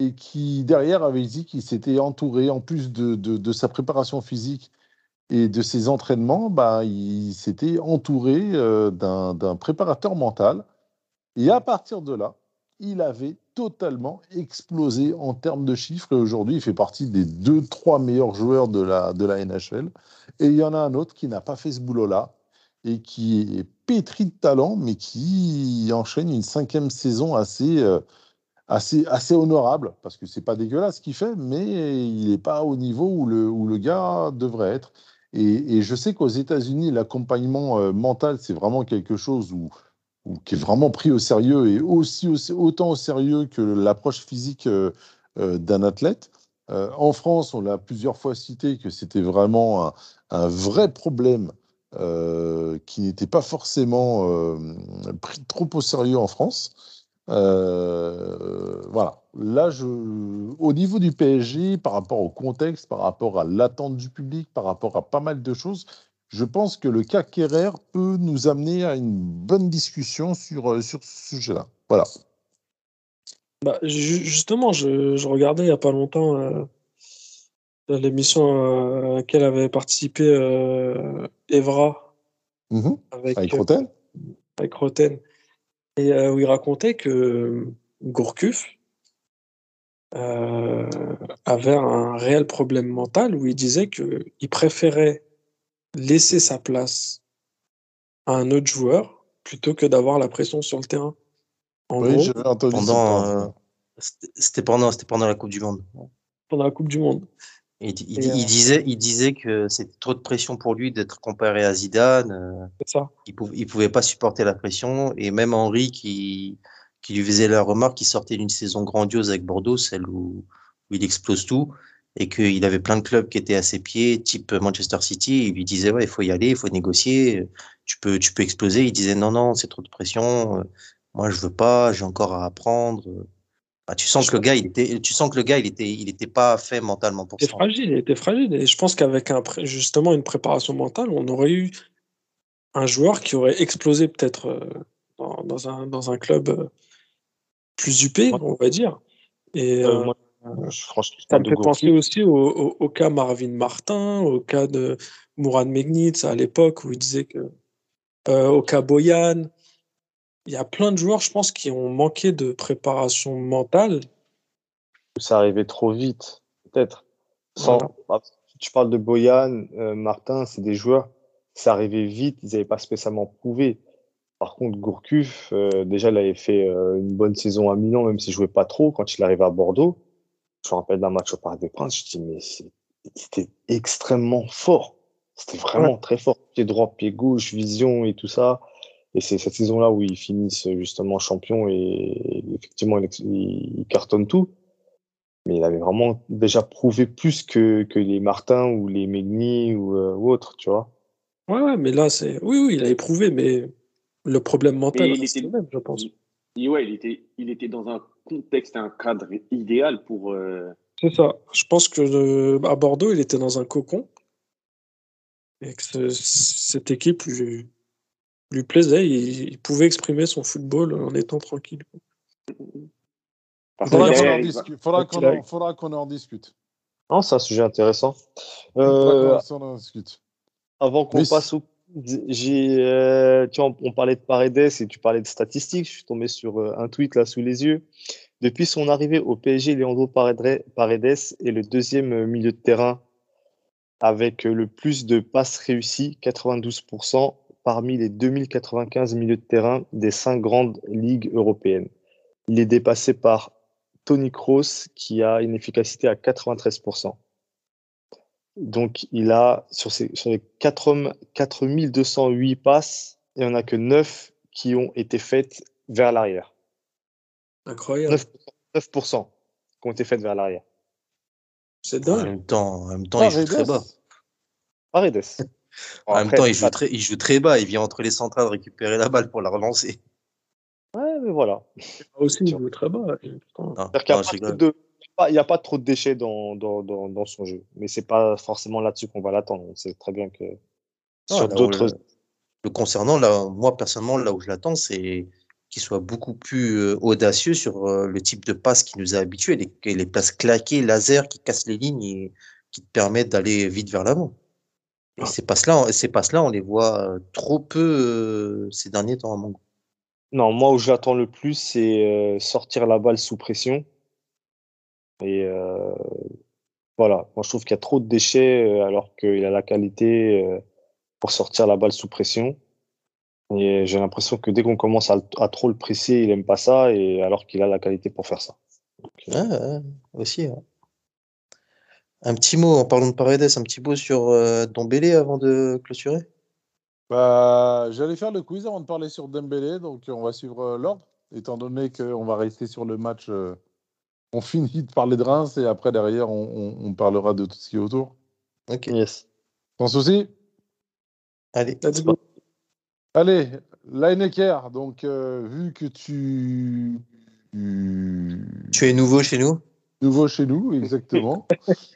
Speaker 1: et qui, derrière, avait dit qu'il s'était entouré, en plus de, de- sa préparation physique et de ses entraînements, bah, il s'était entouré euh, d'un d'un préparateur mental. Et à partir de là, il avait totalement explosé en termes de chiffres. Et aujourd'hui, il fait partie des deux, trois meilleurs joueurs de la, de la NHL. Et il y en a un autre qui n'a pas fait ce boulot-là et qui est pétri de talent, mais qui enchaîne une cinquième saison assez, euh, assez, assez honorable, parce que c'est pas dégueulasse ce qu'il fait, mais il n'est pas au niveau où le, où le gars devrait être. Et, je sais qu'aux États-Unis, l'accompagnement euh, mental, c'est vraiment quelque chose où, où- qui est vraiment pris au sérieux et aussi, aussi- autant au sérieux que l'approche physique euh, euh, d'un athlète. En France, on l'a plusieurs fois cité que c'était vraiment un, vrai problème qui n'était pas forcément pris trop au sérieux en France. Euh, voilà. Là, je, au niveau du PSG, par rapport au contexte, par rapport à l'attente du public, par rapport à pas mal de choses, je pense que le cas Kerrer peut nous amener à une bonne discussion sur, euh, sur ce sujet-là. Voilà.
Speaker 5: Bah, ju- justement, je, je regardais il n'y a pas longtemps euh, l'émission à laquelle avait participé euh, Evra
Speaker 1: Mhm.
Speaker 5: avec,
Speaker 1: Avec Roten
Speaker 5: avec Roten, et euh, où il racontait que Gourcuff euh, avait un réel problème mental, où il disait qu'il préférait laisser sa place à un autre joueur plutôt que d'avoir la pression sur le terrain. En
Speaker 1: Oui, j'avais entendu
Speaker 4: Pendant, euh, c'était c'était pendant, c'était pendant la Coupe du Monde.
Speaker 5: pendant la Coupe du Monde.
Speaker 4: Il,
Speaker 5: euh,
Speaker 4: disait, il disait que c'était trop de pression pour lui d'être comparé à Zidane. euh,
Speaker 5: C'est ça.
Speaker 4: il pouvait, il pouvait pas supporter la pression. Et même Henri, qui, qui lui faisait la remarque, qui sortait d'une saison grandiose avec Bordeaux, celle où, où il explose tout, et qu'il avait plein de clubs qui étaient à ses pieds, type Manchester City. Il lui disait, ouais, il faut y aller, il faut négocier, tu peux, tu peux exploser. Il disait, non, non, c'est trop de pression. euh, Moi, je veux pas, j'ai encore à apprendre. Ah, tu sens que le gars, il était, tu sens que le gars, il était, il était pas fait mentalement pour
Speaker 5: Il était
Speaker 4: ça.
Speaker 5: fragile, il était fragile. Et je pense qu'avec un, justement une préparation mentale, on aurait eu un joueur qui aurait explosé peut-être euh, dans, dans un, dans un club euh, plus huppé, on va dire. Et
Speaker 3: Euh,
Speaker 5: euh,
Speaker 3: moi, franchement, je
Speaker 5: ça me fait penser aussi au, au- au cas Marvin Martin, au cas de Mourad Megnitz à l'époque où il disait que. euh, au cas Boyan. Il y a plein de joueurs, je pense, qui ont manqué de préparation mentale.
Speaker 3: ça arrivait trop vite, peut-être. Sans...
Speaker 5: Voilà.
Speaker 3: bah, Tu parles de Boyan, euh, Martin, c'est des joueurs, ça arrivait vite, ils n'avaient pas spécialement prouvé. Par contre, Gourcuff, euh, déjà, il avait fait euh, une bonne saison à Milan, même s'il jouait pas trop. Quand il arrivait à Bordeaux, je me rappelle d'un match au Parc des Princes, je dis, mais c'était extrêmement fort. C'était vraiment très fort. Pied droit, pied gauche, vision et tout ça. Et c'est cette saison-là où ils finissent justement champion et effectivement, il, il cartonne tout. Mais il avait vraiment déjà prouvé plus que, que les Martins ou les Megni ou, euh, ou autres, tu vois.
Speaker 5: Ouais, ouais, mais là, c'est. Oui, oui, il a éprouvé, mais le problème mental
Speaker 2: Mais il était-
Speaker 5: le même, je pense.
Speaker 2: Et ouais, il était, il était dans un contexte, un cadre idéal pour. euh,
Speaker 5: C'est ça. Je pense que euh, à Bordeaux, il était dans un cocon et que ce- cette équipe lui, lui plaisait. Il, il pouvait exprimer son football en étant tranquille.
Speaker 1: Faudra qu'on en
Speaker 2: il.
Speaker 1: Faudra qu'on en, en discute.
Speaker 3: Non, c'est un sujet intéressant. Euh,
Speaker 1: qu'on en discute.
Speaker 3: avant qu'on passe au. J'ai, euh, tu vois, on, parlait de Paredes et tu parlais de statistiques. Je suis tombé sur euh, un tweet là sous les yeux. Depuis son arrivée au PSG, Leandro Paredes est le deuxième euh, milieu de terrain avec le plus de passes réussies, 92%, parmi les 2095 milieux de terrain des cinq grandes ligues européennes. Il est dépassé par Tony Kroos qui a une efficacité à 93%. Donc, il a, sur, ses, sur les 4, 4208 passes, il n'y en a que 9 qui ont été faites vers l'arrière.
Speaker 5: Incroyable.
Speaker 3: 9%, 9% qui ont été faites vers l'arrière.
Speaker 5: C'est
Speaker 4: En
Speaker 5: dingue.
Speaker 4: même temps, en même temps, il joue très bas.
Speaker 3: Paredes.
Speaker 4: En même temps, il joue très, il joue très bas. Il vient entre les centrales récupérer la balle pour la relancer.
Speaker 3: Ouais, mais voilà.
Speaker 5: Aussi, il joue très bas.
Speaker 3: C'est-à-dire il n'y a pas trop de déchets dans, dans, dans, dans son jeu. Mais c'est pas forcément là-dessus qu'on va l'attendre. On sait très bien que
Speaker 4: Non,
Speaker 3: sur d'autres.
Speaker 4: le, le concernant, là, moi personnellement, là où je l'attends, c'est qu'il soit beaucoup plus euh, audacieux sur euh, le type de passe qui nous a habitués, les, les passes claquées, laser, qui cassent les lignes et qui te permettent d'aller vite vers l'avant. Et ces passes-là, ces passes-là, on les voit euh, trop peu euh, ces derniers temps à mon goût.
Speaker 3: Non, moi où je l'attends le plus, c'est euh, sortir la balle sous pression. Et euh, voilà, moi je trouve qu'il y a trop de déchets alors qu'il a la qualité pour sortir la balle sous pression. Et j'ai l'impression que dès qu'on commence à, à trop le presser, il aime pas ça, et alors qu'il a la qualité pour faire ça. Donc, euh,
Speaker 4: Ouais, ouais, aussi. ouais. Un petit mot, en parlant de Paredes, un petit mot sur euh, Dombélé avant de clôturer?
Speaker 1: Bah, J'allais faire le quiz avant de parler sur Dembélé, donc on va suivre euh, l'ordre, étant donné qu'on va rester sur le match. euh, on [laughs] finit de parler de Reims et après, derrière, on, on- on parlera de tout ce qui est autour.
Speaker 4: Ok,
Speaker 3: yes.
Speaker 1: Sans souci?
Speaker 4: Allez.
Speaker 5: Let's go.
Speaker 1: Allez, Lineker, donc euh, vu que tu... tu-
Speaker 4: Tu es nouveau chez nous?
Speaker 1: Nouveau chez nous, exactement. [laughs]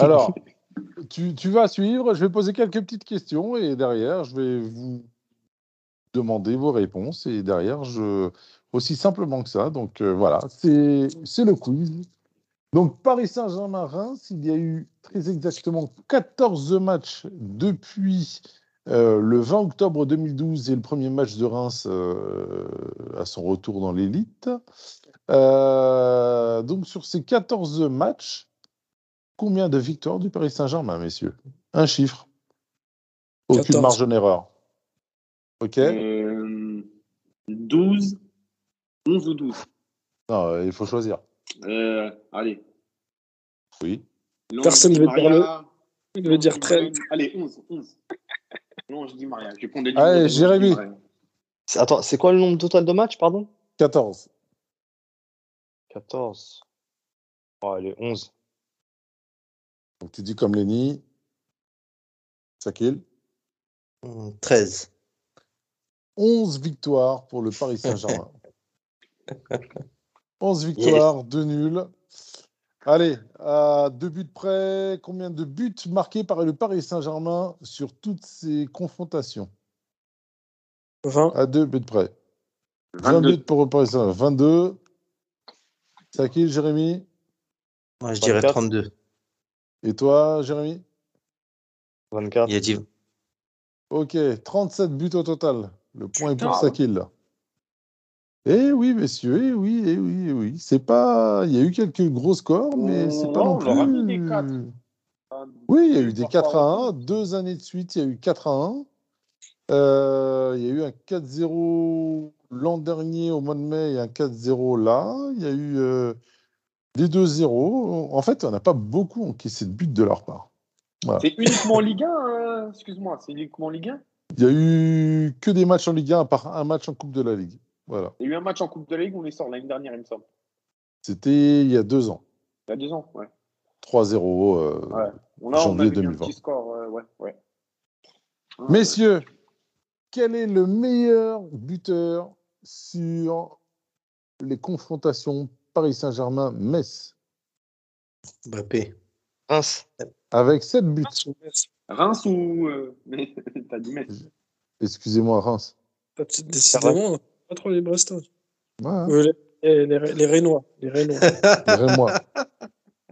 Speaker 1: Alors, [laughs] tu, tu vas suivre, je vais poser quelques petites questions et derrière, je vais vous demander vos réponses et derrière, je aussi simplement que ça. Donc euh, voilà, c'est le quiz. Donc Paris Saint-Germain-Reims, il y a eu très exactement 14 matchs depuis euh, le 20 octobre 2012 et le premier match de Reims euh, à son retour dans l'élite. Euh, donc sur ces 14 matchs, combien de victoires du Paris Saint-Germain, messieurs? Un chiffre. Aucune
Speaker 5: 14.
Speaker 1: marge d'erreur. Ok?
Speaker 2: Euh, 12, 11 ou 12.
Speaker 1: Non, euh, il faut choisir.
Speaker 2: Euh, allez.
Speaker 1: Oui.
Speaker 5: Personne ne veut. Il veut dire
Speaker 2: dis
Speaker 5: 13.
Speaker 2: Maria. Allez, 11, 11. Non, je dis Maria. Je vais prendre des
Speaker 1: Allez, Jérémy.
Speaker 3: Attends, c'est quoi le nombre total de matchs, pardon?
Speaker 1: 14.
Speaker 3: 14. Oh, allez, 11.
Speaker 1: Donc tu dis comme Lenny. Sakil.
Speaker 4: Hmm, 13.
Speaker 1: 11 victoires pour le Paris Saint-Germain. [laughs] 11 victoires, 2 nuls. Allez, à deux buts près, combien de buts marqués par le Paris Saint-Germain sur toutes ces confrontations?
Speaker 5: 20.
Speaker 1: À deux buts près. 20
Speaker 2: 22.
Speaker 1: buts pour le Paris Saint-Germain. 22. Sakil, Jérémy.
Speaker 4: Moi, je dirais
Speaker 3: 24.
Speaker 4: 32.
Speaker 1: Et toi, Jérémy?
Speaker 3: 24.
Speaker 4: Il a dit
Speaker 1: Ok, 37 buts au total. Le point est pour. Sakil. Eh oui, messieurs, eh oui, eh oui, eh oui. C'est pas. Il y a eu quelques gros scores, mais c'est pas
Speaker 2: Non,
Speaker 1: plus.
Speaker 2: des quatre.
Speaker 1: Oui, il y a eu des
Speaker 2: Parfois,
Speaker 1: 4 à 1. Deux années de suite, il y a eu 4 à 1. Euh, il y a eu un 4-0 l'an dernier au mois de mai et un 4-0 là. Il y a eu euh, des 2-0. En fait, on n'a pas beaucoup encaissé de buts de leur part.
Speaker 2: C'est uniquement en Ligue 1, euh, excuse-moi, c'est uniquement en Ligue 1
Speaker 1: Il y a eu que des matchs en Ligue 1 à part un match en Coupe de la Ligue. Voilà.
Speaker 2: Il y a eu un match en Coupe de la Ligue, on les sort l'année dernière, il me semble.
Speaker 1: C'était il y a deux ans.
Speaker 2: Il y a deux ans, ouais.
Speaker 1: 3-0. euh,
Speaker 2: Ouais. On a,
Speaker 1: Janvier
Speaker 2: avait mis un
Speaker 1: 2020.
Speaker 2: petit score, euh, ouais, ouais. Ah,
Speaker 1: Messieurs, quel est le meilleur buteur sur les confrontations Paris Saint-Germain-Metz
Speaker 4: Mbappé.
Speaker 3: Reims.
Speaker 1: Avec 7 buts.
Speaker 2: Reims ou. euh, Mais [laughs] t'as dit Metz.
Speaker 1: Excusez-moi, Reims.
Speaker 5: T'as peut-être décidément pas trop les Brestois.
Speaker 1: Ouais, hein,
Speaker 5: Euh, les, les, les Rénois. Les Rénois.
Speaker 1: les Rémois.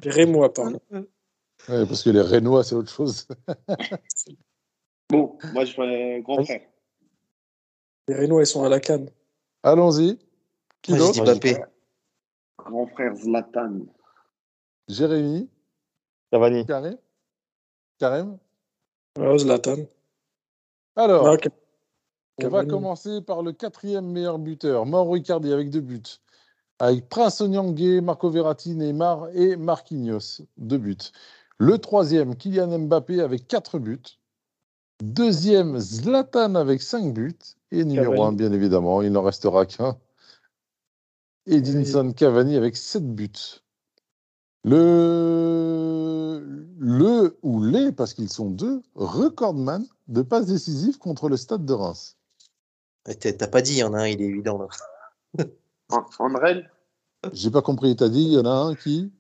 Speaker 5: les Rémois, [laughs] pardon.
Speaker 1: Ouais, parce que les Rénois, c'est autre chose. [laughs]
Speaker 2: Bon, moi je ferais grand frère.
Speaker 5: Les Rénois, ils sont à la canne.
Speaker 1: Allons-y. Qui d'autre?
Speaker 4: Mbappé.
Speaker 2: Grand frère Zlatan.
Speaker 1: Jérémy
Speaker 3: Cavani.
Speaker 1: Karim Karim
Speaker 5: Zlatan.
Speaker 1: Alors,
Speaker 5: ok.
Speaker 1: on va commencer par le quatrième meilleur buteur, Mauro Icardi, avec deux buts. Avec Prince Onyangé, Marco Verratti, Neymar et Marquinhos, deux buts. Le troisième, Kylian Mbappé, avec quatre buts. Deuxième, Zlatan avec cinq buts. Et numéro
Speaker 5: Cavani.
Speaker 1: un, bien évidemment, il n'en restera qu'un. Edinson Cavani avec sept buts. Le, le ou les, parce qu'ils sont deux, recordman de passes décisives contre le stade de Reims.
Speaker 4: T'as pas dit, il y en a un, il est évident là. [laughs]
Speaker 2: An- Andrel?
Speaker 1: J'ai pas compris. T'as dit, il y en a un qui?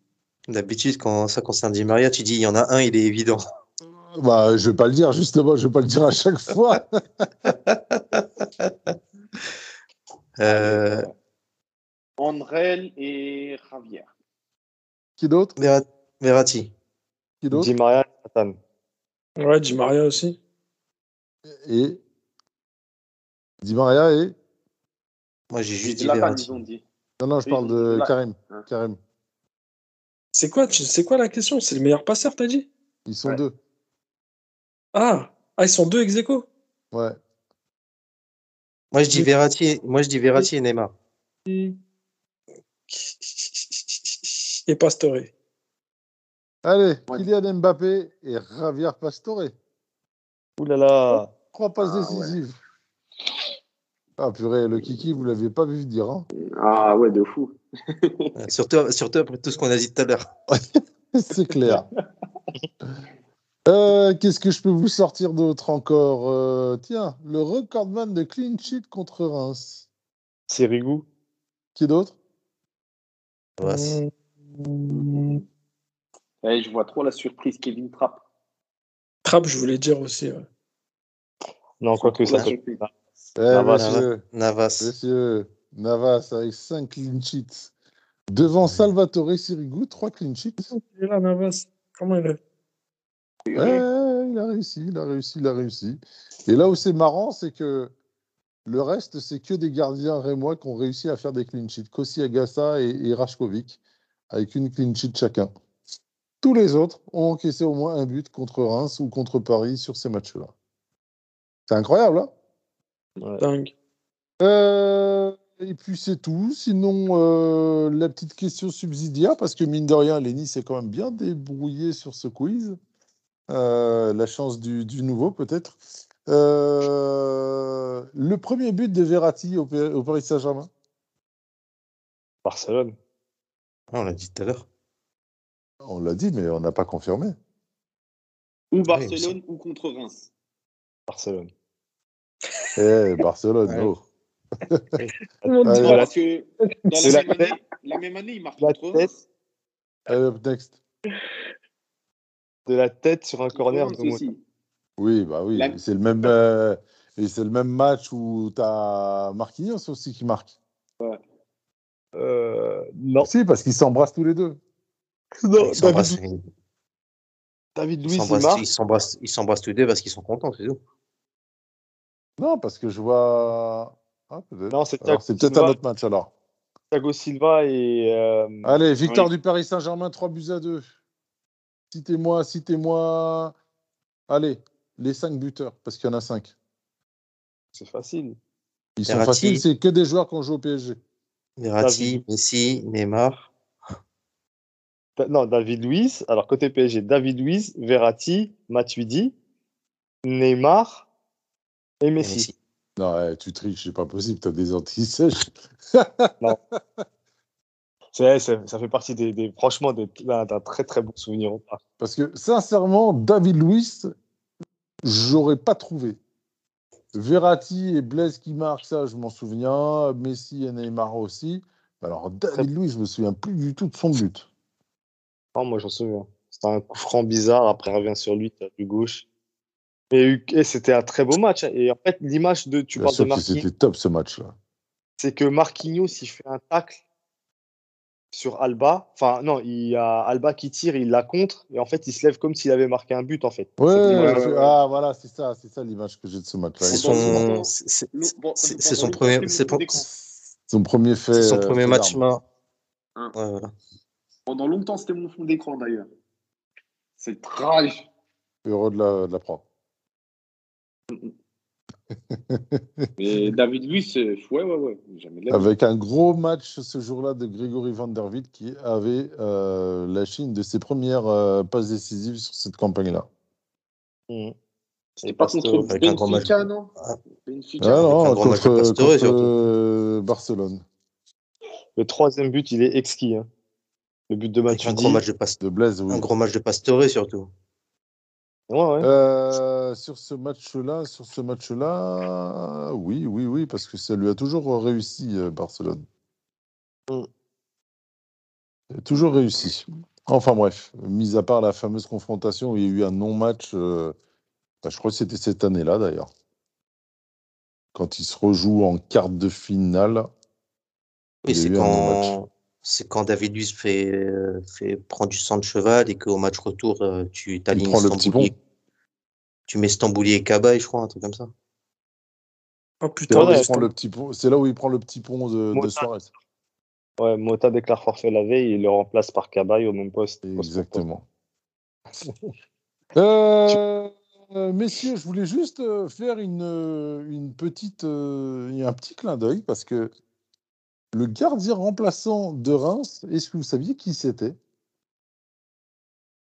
Speaker 4: D'habitude, quand ça concerne Di Maria, tu dis il y en a un, il est évident. [laughs]
Speaker 1: Bah, je vais pas le dire, justement, je vais pas le dire à chaque fois. [laughs]
Speaker 4: Euh,
Speaker 2: Andrel et Javier.
Speaker 1: Qui d'autre?
Speaker 4: Verratti.
Speaker 1: Qui d'autre?
Speaker 3: Di Maria et Zlatan.
Speaker 5: Ouais, Di Maria aussi.
Speaker 1: Et Di Maria et
Speaker 4: Moi, j'ai juste dit Verratti.
Speaker 2: dit.
Speaker 1: Non, non, je parle de. Karim.
Speaker 2: Hein.
Speaker 1: Karim.
Speaker 5: C'est quoi, tu- c'est quoi la question? C'est le meilleur passeur, t'as dit?
Speaker 1: Ils sont
Speaker 2: Ouais.
Speaker 1: deux.
Speaker 5: ah. ah, ils sont deux ex aequo?
Speaker 1: Ouais.
Speaker 4: Moi, je dis Verratti, moi, je dis Verratti et Neymar.
Speaker 5: Et Pastore.
Speaker 1: Allez,
Speaker 2: Ouais.
Speaker 1: Kylian Mbappé et Javier Pastore.
Speaker 3: Ouh là là.
Speaker 1: Trois passes
Speaker 2: Ah,
Speaker 1: décisives. Ah purée, le kiki, vous l'aviez pas vu dire. Hein
Speaker 2: Ah ouais, de fou. [laughs]
Speaker 4: Surtout, surtout après tout ce qu'on a dit tout à l'heure. [laughs]
Speaker 1: C'est clair. [laughs] Euh, Qu'est-ce que je peux vous sortir d'autre encore Euh, Tiens, le recordman de clean sheet contre Reims.
Speaker 3: C'est Rigou.
Speaker 1: Qui d'autre?
Speaker 4: Navas.
Speaker 2: Je vois trop la surprise Kevin Trapp.
Speaker 5: Trapp, je voulais dire aussi. ouais.
Speaker 3: Non, quoique ça peut.
Speaker 1: Eh,
Speaker 3: Navas.
Speaker 1: messieurs,
Speaker 4: Navas.
Speaker 1: messieurs, Navas avec 5 clean sheets. Devant Salvatore Sirigu, 3 clean sheets.
Speaker 5: Il est là, Navas. Comment il est?
Speaker 1: Ouais, il a réussi, il a réussi, il a réussi. Et là où c'est marrant, c'est que le reste, c'est que des gardiens rémois qui ont réussi à faire des clean sheets. Kossi Agassa et, et Rajkovic, avec une clean sheet chacun. Tous les autres ont encaissé au moins un but contre Reims ou contre Paris sur ces matchs-là. C'est incroyable, hein?
Speaker 3: Ouais.
Speaker 5: Dingue.
Speaker 1: Euh, et puis c'est tout. Sinon, euh, la petite question subsidiaire, parce que mine de rien, Lenny s'est quand même bien débrouillé sur ce quiz. Euh, la chance du, du nouveau, peut-être. Le premier but de Verratti au, Paris Saint-Germain.
Speaker 3: Barcelone.
Speaker 4: Ah, on l'a dit tout à l'heure.
Speaker 1: On l'a dit, mais on n'a pas confirmé.
Speaker 2: Ou
Speaker 4: Oui,
Speaker 2: Barcelone ou contre Reims.
Speaker 3: Barcelone.
Speaker 1: Eh, Barcelone,
Speaker 4: Ouais.
Speaker 1: oh. [laughs] Voilà.
Speaker 2: parce que dans la,
Speaker 3: la
Speaker 2: même année, la même année, il marque
Speaker 3: La
Speaker 2: contre
Speaker 3: tête.
Speaker 2: Reims.
Speaker 1: Allez, up next.
Speaker 3: De la tête sur un corner.
Speaker 1: Oui, bah oui.
Speaker 2: La-
Speaker 1: C'est le même. euh, et c'est le même match où tu as Marquinhos aussi qui marque.
Speaker 3: Euh, non.
Speaker 1: Si, parce qu'ils s'embrassent tous les deux. [laughs]
Speaker 3: Non,
Speaker 4: Ils s'embrassent,
Speaker 3: David,
Speaker 4: ils
Speaker 3: David marque.
Speaker 4: ils s'embrassent ils s'embrassent tous les deux parce qu'ils sont contents, c'est tout.
Speaker 1: Non, parce que je vois. Ah, peut-être.
Speaker 3: Non, c'est
Speaker 1: Alors,
Speaker 3: Thiago
Speaker 1: c'est peut-être
Speaker 3: Silva.
Speaker 1: un autre match alors.
Speaker 3: Thiago Silva et. euh,
Speaker 1: Allez, victoire
Speaker 2: Oui.
Speaker 1: du Paris Saint-Germain, 3 buts à 2. Citez-moi, citez-moi. Allez, les 5 buteurs, parce qu'il y en a 5.
Speaker 3: C'est facile.
Speaker 1: Ils sont
Speaker 4: Verratti.
Speaker 1: faciles, c'est que des joueurs qui ont joué au PSG.
Speaker 4: Verratti. Messi, Neymar.
Speaker 3: Da- Non, David Luiz. Alors, côté PSG, David Luiz, Verratti, Matuidi, Neymar et
Speaker 4: et
Speaker 3: Messi.
Speaker 1: Non, ouais, tu triches, c'est pas possible, tu as des anti-sèches. [laughs] [laughs]
Speaker 3: C'est- c'est- ça fait partie des, des- franchement d'un très très bon souvenir.
Speaker 1: Parce que, sincèrement, David Luiz, j'aurais pas trouvé. Verratti et Blaise qui marquent, ça, je m'en souviens. Messi et Neymar aussi. Alors, David Luiz, je me souviens plus du tout de son but.
Speaker 3: Non, moi, j'en souviens. C'était un coup franc bizarre. Après, il revient sur lui, du gauche. Et, et c'était un très beau match. hein. Et en fait, l'image de, tu
Speaker 1: Bien
Speaker 3: parles de Marquinhos,
Speaker 1: c'était top ce match-là.
Speaker 3: c'est que Marquinhos, il fait un tacle sur Alba. Enfin, non, il y a Alba qui tire, il la contre. Et en fait, il se lève comme s'il avait marqué un but, en fait.
Speaker 1: Ouais, ah voilà, c'est ça, c'est ça l'image que j'ai de ce match-là.
Speaker 4: C'est son, c'est-
Speaker 2: bon,
Speaker 4: son premier, c'est.
Speaker 1: Son premier fait.
Speaker 4: son
Speaker 1: euh,
Speaker 4: premier match main.
Speaker 2: Hein.
Speaker 4: Ouais, voilà.
Speaker 2: Pendant longtemps, c'était mon fond d'écran d'ailleurs. C'est trash.
Speaker 1: Heureux de la, de la prendre. [laughs]
Speaker 2: Mais David Luiz, euh, ouais, ouais, ouais. Jamais de la vie.
Speaker 1: Avec un gros match ce jour-là de Grégory Van der Wiel qui avait euh, la Chine de ses premières euh, passes décisives sur cette campagne-là.
Speaker 3: Mhm.
Speaker 2: C'était pas contre
Speaker 4: avec un grand
Speaker 2: Benfica, non?
Speaker 4: Ah.
Speaker 2: Benfica.
Speaker 1: Ah non,
Speaker 4: un gros match de
Speaker 1: contre, contre,
Speaker 4: surtout.
Speaker 1: euh, Barcelone.
Speaker 3: Le troisième but, il est exquis. hein. Le but de
Speaker 4: Avec un
Speaker 3: Matuidi.
Speaker 4: gros match de Pastore.
Speaker 1: De Blaise, oui.
Speaker 4: Un gros match de Pastore surtout.
Speaker 3: Ouais, ouais.
Speaker 1: Euh, sur ce match-là, sur ce match-là, oui, oui, oui, parce que ça lui a toujours réussi, euh, Barcelone.
Speaker 3: Mm.
Speaker 1: Toujours réussi. Enfin bref, mis à part la fameuse confrontation où il y a eu un non-match, euh, bah, je crois que c'était cette année-là d'ailleurs. Quand il se rejoue en quart de finale. A
Speaker 4: c'est quand, c'est quand David Luiz fait, euh, fait, prend du sang de cheval et qu'au match retour, euh, tu t'alignes. Tu mets Stambouli et Cabaye, je crois, un truc comme ça.
Speaker 5: Oh
Speaker 1: C'est
Speaker 5: putain,
Speaker 1: là, où
Speaker 3: Ouais,
Speaker 1: il
Speaker 5: mais
Speaker 1: prend le petit pont- c'est là où il prend le petit pont de, de
Speaker 3: Mota.
Speaker 1: Suarez.
Speaker 3: Ouais, Mota déclare forfait la veille, il le remplace par Cabaye au même poste.
Speaker 1: Exactement. [laughs] Euh, messieurs, je voulais juste euh, faire une, une petite, euh, un petit clin d'œil parce que le gardien remplaçant de Reims, est-ce que vous saviez qui c'était?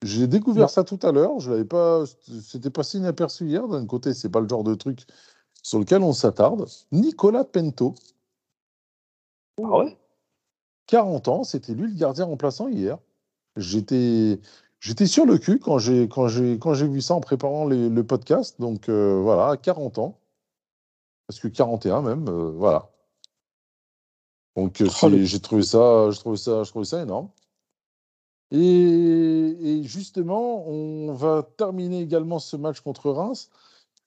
Speaker 1: J'ai découvert
Speaker 5: Non.
Speaker 1: ça tout à l'heure. Je l'avais pas, c'était passé inaperçu hier. D'un côté, c'est pas le genre de truc sur lequel on s'attarde. Nicolas Pento,
Speaker 3: Ah ouais?
Speaker 1: 40 ans, c'était lui le gardien remplaçant hier. J'étais, j'étais sur le cul quand j'ai, quand j'ai, quand j'ai vu ça en préparant les- le podcast. Donc euh, voilà, à 40 ans, parce que 41 même, euh, voilà. Donc euh,
Speaker 5: Oh, le-
Speaker 1: j'ai trouvé ça, je trouvais ça, je trouvais ça énorme. Et, et justement, on va terminer également ce match contre Reims.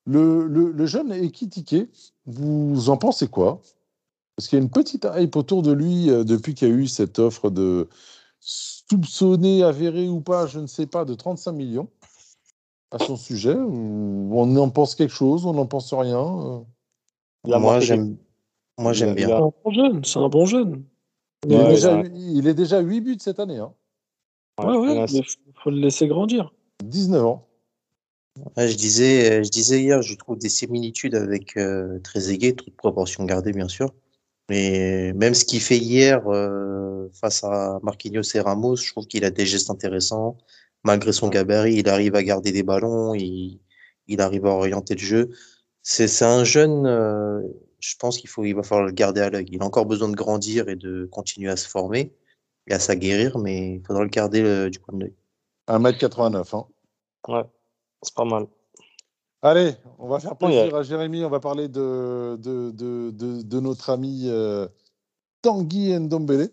Speaker 1: Le, le, le jeune Ekitike, vous en pensez quoi? Parce qu'il y a une petite hype autour de lui euh, depuis qu'il y a eu cette offre de soupçonné, avéré ou pas, je ne sais pas, de 35 millions à son sujet. On en pense quelque chose, on n'en pense rien. euh.
Speaker 4: Moi, j'aime, moi, j'aime bien.
Speaker 3: a-
Speaker 5: c'est un bon jeune, c'est un bon jeune.
Speaker 1: Il, est déjà,
Speaker 3: il a-
Speaker 1: il est déjà 8 buts cette année, hein.
Speaker 5: Ouais,
Speaker 3: Ouais,
Speaker 5: ouais,
Speaker 3: il
Speaker 5: faut, le laisser grandir.
Speaker 1: 19 ans.
Speaker 4: Ouais, je disais, euh, je disais hier, je trouve des similitudes avec euh, Trezeguet, toute proportion gardée, bien sûr. Mais même ce qu'il fait hier euh, face à Marquinhos et Ramos, je trouve qu'il a des gestes intéressants. Malgré son gabarit, il arrive à garder des ballons, il, il arrive à orienter le jeu. C'est, c'est un jeune, euh, je pense qu'il faut, il va falloir le garder à l'œil. Il a encore besoin de grandir et de continuer à se former et à s'aguerrir, mais il faudra le garder euh, du coin de l'œil.
Speaker 1: 1m89. Hein.
Speaker 3: Ouais, c'est pas mal.
Speaker 1: Allez, on va faire plaisir à Jérémy. On va parler de, de, de, de, de notre ami euh, Tanguy Ndombele.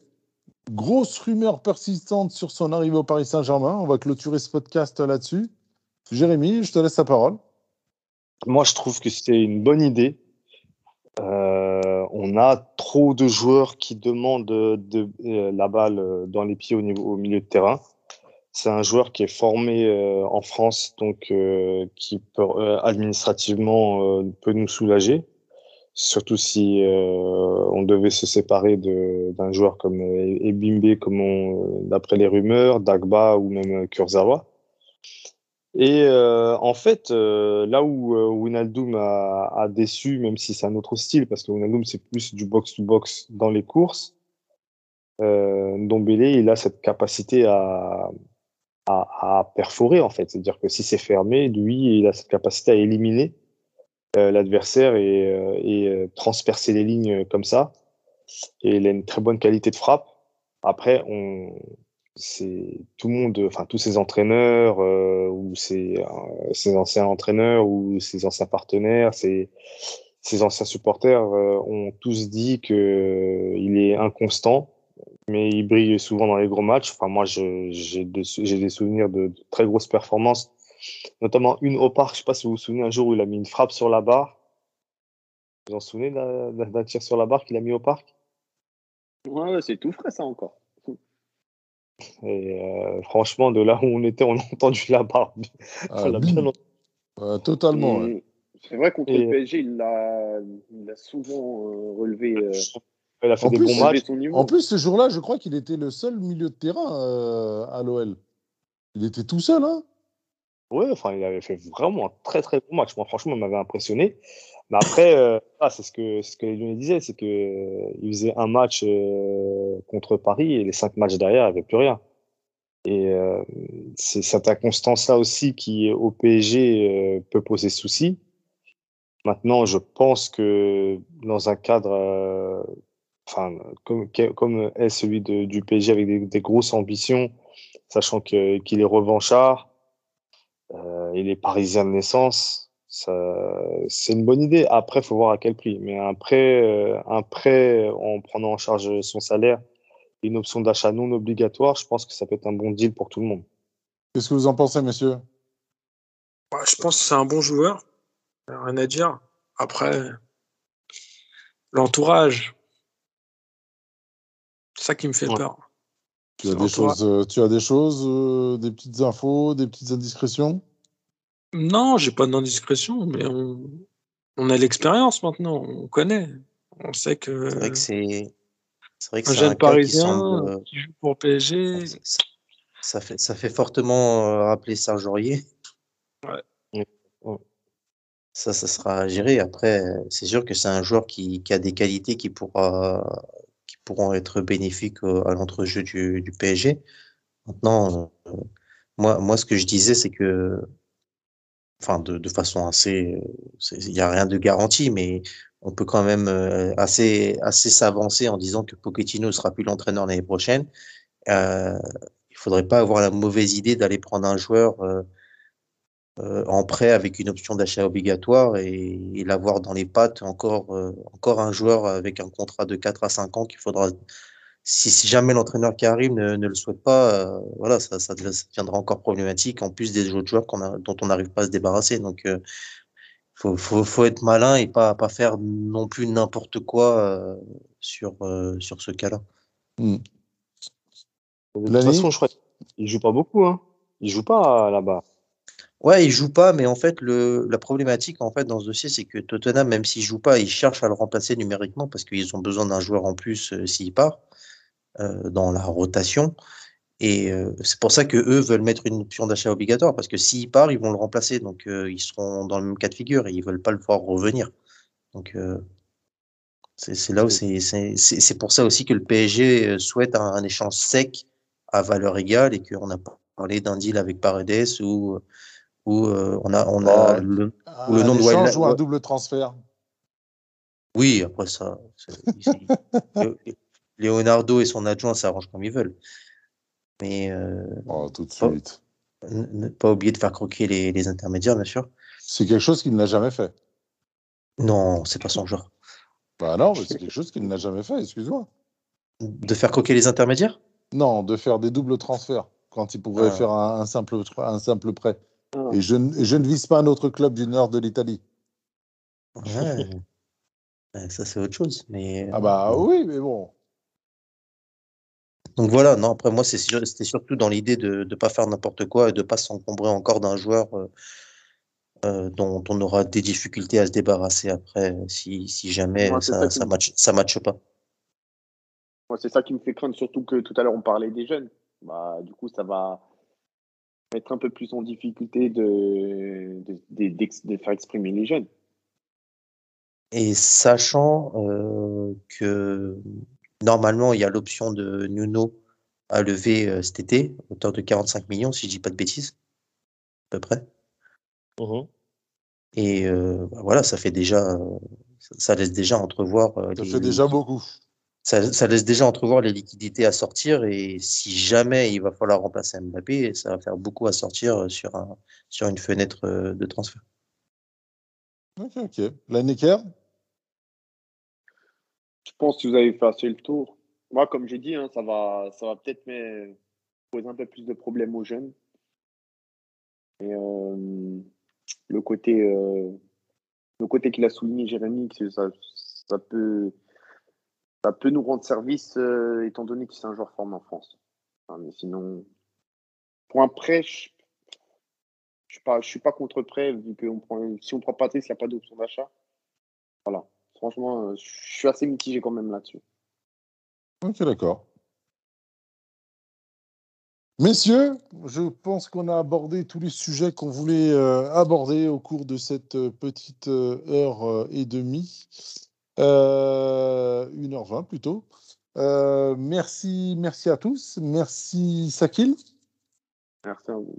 Speaker 1: Grosse rumeur persistante sur son arrivée au Paris Saint-Germain. On va clôturer ce podcast là-dessus. Jérémy, je te laisse la parole.
Speaker 3: Moi, je trouve que c'est une bonne idée. Euh, on a trop de joueurs qui demandent de, de- euh, la balle euh, dans les pieds au, niveau, au milieu de terrain. C'est un joueur qui est formé euh, en France, donc euh, qui peut, euh, administrativement peut nous soulager. Surtout si on devait se séparer d'un joueur comme Ebimbe, comme d'après les rumeurs, Dagba ou même Kurzawa. Et euh, en fait, euh, là où euh, Wijnaldum a, a déçu, même si c'est un autre style, parce que Wijnaldum c'est plus du box-to-box dans les courses, euh, Ndombele, il a cette capacité à, à, à perforer en fait. C'est-à-dire que si c'est fermé, lui, il a cette capacité à éliminer euh, l'adversaire et, euh, et euh, transpercer les lignes comme ça. Et il a une très bonne qualité de frappe. Après, on, c'est tout le monde, enfin tous ces entraîneurs euh, ou ces, euh, ces anciens entraîneurs ou ces anciens partenaires, ces, ces anciens supporters euh, ont tous dit que euh, il est inconstant, mais il brille souvent dans les gros matchs. Enfin moi, j'ai j'ai des souvenirs de, de très grosses performances, notamment une au parc. Je sais pas si vous vous souvenez un jour où il a mis une frappe sur la barre. Vous vous en souvenez d'un tir sur la barre qu'il a mis au parc?
Speaker 2: Ouais, c'est tout frais, ça encore.
Speaker 3: Et euh, franchement, de là où on était, on a [laughs] entendu la.
Speaker 1: Ah,
Speaker 3: On l'a bien entendu.
Speaker 1: Euh, totalement. ouais.
Speaker 2: C'est vrai, contre
Speaker 3: Et-
Speaker 2: le PSG, il l'a souvent euh, relevé, euh,
Speaker 3: Il a fait
Speaker 1: En
Speaker 3: des
Speaker 1: plus,
Speaker 3: bons matchs.
Speaker 1: En plus, ce jour-là, je crois qu'il était le seul milieu de terrain euh, à l'OL. Il était tout seul, hein
Speaker 3: Ouais, enfin, il avait fait vraiment un très très bon match. Moi, franchement, il m'avait impressionné. Mais après, euh, ah, c'est ce que ce que les Lyonnais disaient, c'est que euh, il faisait un match euh, contre Paris et les cinq matchs derrière, il n'y avait plus rien. Et euh, c'est cette inconstance-là aussi qui, au PSG, euh, peut poser souci. Maintenant, je pense que dans un cadre, euh, enfin, comme, comme est celui de- du PSG avec des, des grosses ambitions, sachant qu'il est revanchard, il est parisien de naissance, c'est une bonne idée. Après, il faut voir à quel prix. Mais un prêt, euh, un prêt en prenant en charge son salaire une option d'achat non obligatoire, je pense que ça peut être un bon deal pour tout le monde.
Speaker 1: Qu'est-ce que vous en pensez, messieurs?
Speaker 5: Bah, je pense que c'est un bon joueur. Rien à dire. Après, l'entourage, c'est ça qui me fait
Speaker 3: Ouais.
Speaker 5: peur.
Speaker 1: tu as, des choses, euh, tu as des choses, euh, des petites infos, des petites indiscrétions?
Speaker 5: Non, j'ai pas d'indiscrétion, mais on, on a l'expérience maintenant, on connaît. On sait que
Speaker 4: C'est vrai que c'est. C'est vrai que
Speaker 5: un
Speaker 4: c'est
Speaker 5: jeune
Speaker 4: qui
Speaker 5: parisien
Speaker 4: semble. euh,
Speaker 5: qui joue pour PSG,
Speaker 4: ça, fait, ça fait fortement euh, rappeler Serge Aurier.
Speaker 5: Ouais.
Speaker 4: Ça, ça sera à gérer. Après, c'est sûr que c'est un joueur qui, qui a des qualités qui, pourra, qui pourront être bénéfiques à l'entrejeu du, du PSG. Maintenant, euh, moi, moi, ce que je disais, c'est que, enfin, de, façon assez, euh, il n'y a rien de garanti, mais on peut quand même euh, assez, assez s'avancer en disant que Pochettino sera plus l'entraîneur l'année prochaine. Euh, il faudrait pas avoir la mauvaise idée d'aller prendre un joueur euh, en prêt avec une option d'achat obligatoire et, l'avoir dans les pattes encore, encore un joueur avec un contrat de 4 à 5 ans qu'il faudra, si, si jamais l'entraîneur qui arrive ne, ne le souhaite pas, euh, voilà, ça, ça, ça deviendra encore problématique en plus des autres joueurs qu'on a, dont on n'arrive pas à se débarrasser. Donc, euh, faut, faut, faut être malin et pas, pas faire non plus n'importe quoi euh, sur, euh, sur ce cas-là.
Speaker 1: Hmm.
Speaker 3: De toute façon, je crois qu'il joue pas beaucoup. Hein. Il joue pas là-bas.
Speaker 4: Ouais, il joue pas, mais en fait, le, la problématique en fait dans ce dossier, c'est que Tottenham, même s'il joue pas, ils cherchent à le remplacer numériquement parce qu'ils ont besoin d'un joueur en plus euh, s'il part euh, dans la rotation. Et euh, c'est pour ça que eux veulent mettre une option d'achat obligatoire parce que s'il part, ils vont le remplacer, donc euh, ils seront dans le même cas de figure et ils veulent pas le voir revenir. Donc euh, c'est là où c'est pour ça aussi que le PSG euh, souhaite un, un échange sec à valeur égale et qu'on a parlé d'un deal avec Paredes ou où euh, on a, on a
Speaker 1: Oh.
Speaker 4: le,
Speaker 1: Un
Speaker 4: le nom de
Speaker 1: ou un double transfert?
Speaker 4: Oui, après ça, Leonardo et son adjoint s'arrangent comme ils veulent. Mais euh,
Speaker 1: Oh, tout de
Speaker 4: Oh.
Speaker 1: suite.
Speaker 4: ne pas oublier de faire croquer les, les intermédiaires, bien sûr.
Speaker 1: C'est quelque chose qu'il n'a jamais fait.
Speaker 4: Non, c'est pas son genre.
Speaker 1: Bah non, mais c'est quelque chose qu'il n'a jamais fait, excuse-moi.
Speaker 4: De faire croquer les intermédiaires?
Speaker 1: Non, de faire des doubles transferts quand il pourrait
Speaker 4: Ah.
Speaker 1: faire un, un simple, un simple prêt.
Speaker 2: Ah.
Speaker 1: Et je, ne- et je ne vise pas un autre club du nord de l'Italie.
Speaker 4: Ouais. Ouais, Ça, c'est autre chose. Mais,
Speaker 1: Ah bah oui, mais bon.
Speaker 4: Donc voilà, non, après moi, c'était surtout dans l'idée de ne pas faire n'importe quoi et de pas s'encombrer encore d'un joueur euh, euh, dont on aura des difficultés à se débarrasser après si, si jamais
Speaker 2: Moi,
Speaker 4: ça ne ça match, ça matche pas.
Speaker 2: Moi, c'est ça qui me fait craindre, surtout que tout à l'heure, on parlait des jeunes. Bah, du coup, ça va mettre un peu plus en difficulté de, de, de- de faire exprimer les jeunes.
Speaker 4: Et sachant euh, que normalement, il y a l'option de Nuno à lever euh, cet été, à hauteur de 45 millions, si je dis pas de bêtises, à peu près. Et euh, bah voilà, ça fait déjà, euh, ça, ça laisse déjà entrevoir euh,
Speaker 1: Ça
Speaker 4: les-
Speaker 1: fait déjà beaucoup.
Speaker 4: ça, ça laisse déjà entrevoir les liquidités à sortir et si jamais il va falloir remplacer Mbappé, ça va faire beaucoup à sortir sur un, sur une fenêtre de transfert.
Speaker 1: Ok, ok. Lineker
Speaker 2: Je pense que vous avez fait assez le tour? Moi, comme j'ai dit, hein, ça va, ça va peut-être poser un peu plus de problèmes aux jeunes. Et euh, le côté, euh, le côté qu'il a souligné, Jérémy, que ça, ça peut, ça peut nous rendre service, euh, étant donné que c'est un joueur formé en France. Mais sinon, pour un prêt, je je suis pas, je suis pas contre prêt vu que on prend, si on prend Patrice, il n'y a pas d'option d'achat. Voilà. Franchement, euh, je suis assez mitigé quand même là-dessus.
Speaker 1: Ok, d'accord. Messieurs, je pense qu'on a abordé tous les sujets qu'on voulait euh, aborder au cours de cette euh, petite euh, heure et demie. Euh, 1h20 plutôt. Merci, merci à tous. Merci Sakil.
Speaker 2: Merci à vous.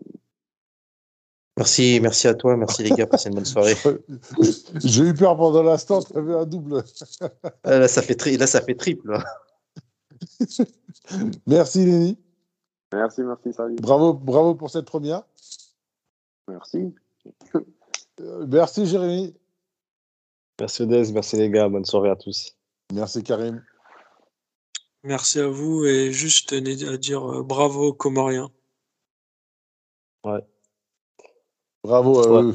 Speaker 4: Merci, merci à toi, merci les gars, passez une bonne soirée. [laughs]
Speaker 1: J'ai eu peur pendant l'instant, tu avais un double.
Speaker 4: Ah, Là, ça fait, tri- là, ça fait triple. là. [laughs]
Speaker 1: Merci Léni.
Speaker 2: Merci, merci, salut.
Speaker 1: Bravo, bravo pour cette première.
Speaker 2: Merci.
Speaker 1: Euh, merci Jérémy.
Speaker 3: Merci Odez, merci les gars, bonne soirée à tous.
Speaker 1: Merci Karim.
Speaker 5: Merci à vous et juste tenez à dire euh, bravo aux Comoriens.
Speaker 1: Bravo à
Speaker 3: Ouais.
Speaker 1: eux.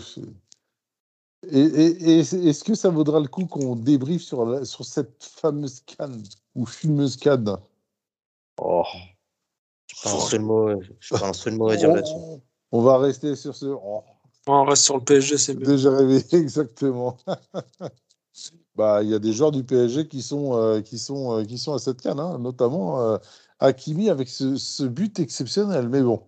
Speaker 1: Et, et- et est-ce que ça vaudra le coup qu'on débriefe sur, la- sur cette fameuse canne ou fumeuse canne?
Speaker 3: Oh.
Speaker 4: Je pas un seul mot, je pas un seul mot à dire là-dessus.
Speaker 1: on, on va rester sur ce. oh,
Speaker 5: On reste sur le PSG, c'est mieux.
Speaker 1: déjà rêvé, [laughs] exactement. [laughs] bah, il y a des joueurs du PSG qui sont, euh, qui sont, euh, qui sont à cette canne, hein, notamment euh, Hakimi avec ce, ce but exceptionnel. Mais bon,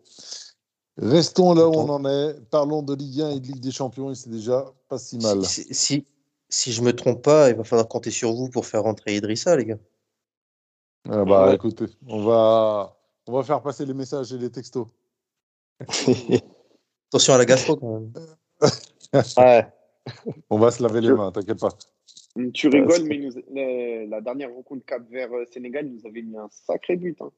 Speaker 1: restons là où on en est. Parlons de Ligue 1 et de Ligue des Champions et c'est déjà pas si mal.
Speaker 4: Si, si, si, si je me trompe pas, il va falloir compter sur vous pour faire rentrer Idrissa, les gars.
Speaker 1: Ah bah,
Speaker 3: Ouais.
Speaker 1: écoutez, on va, on va faire passer les messages et les textos. [laughs]
Speaker 4: Attention à la gastro quand même. [laughs]
Speaker 3: ouais.
Speaker 1: On va se laver les mains, t'inquiète pas.
Speaker 2: Tu rigoles, mais nous- la, la dernière rencontre Cap vers euh, Sénégal, nous avait mis un sacré but. hein.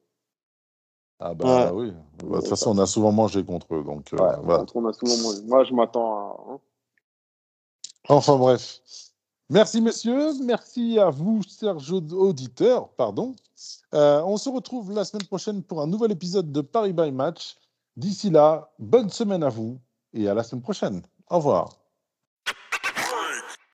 Speaker 1: Ah bah
Speaker 3: Ouais.
Speaker 1: oui. Bah, De toute façon, on a souvent mangé contre eux, donc euh, voilà.
Speaker 2: contre, on a souvent moins. Moi, je m'attends à. hein.
Speaker 1: Enfin bref. Merci messieurs, merci à vous, chers auditeurs. Pardon. Euh, on se retrouve la semaine prochaine pour un nouvel épisode de Paris by Match. D'ici là, bonne semaine à vous et à la semaine prochaine. Au revoir.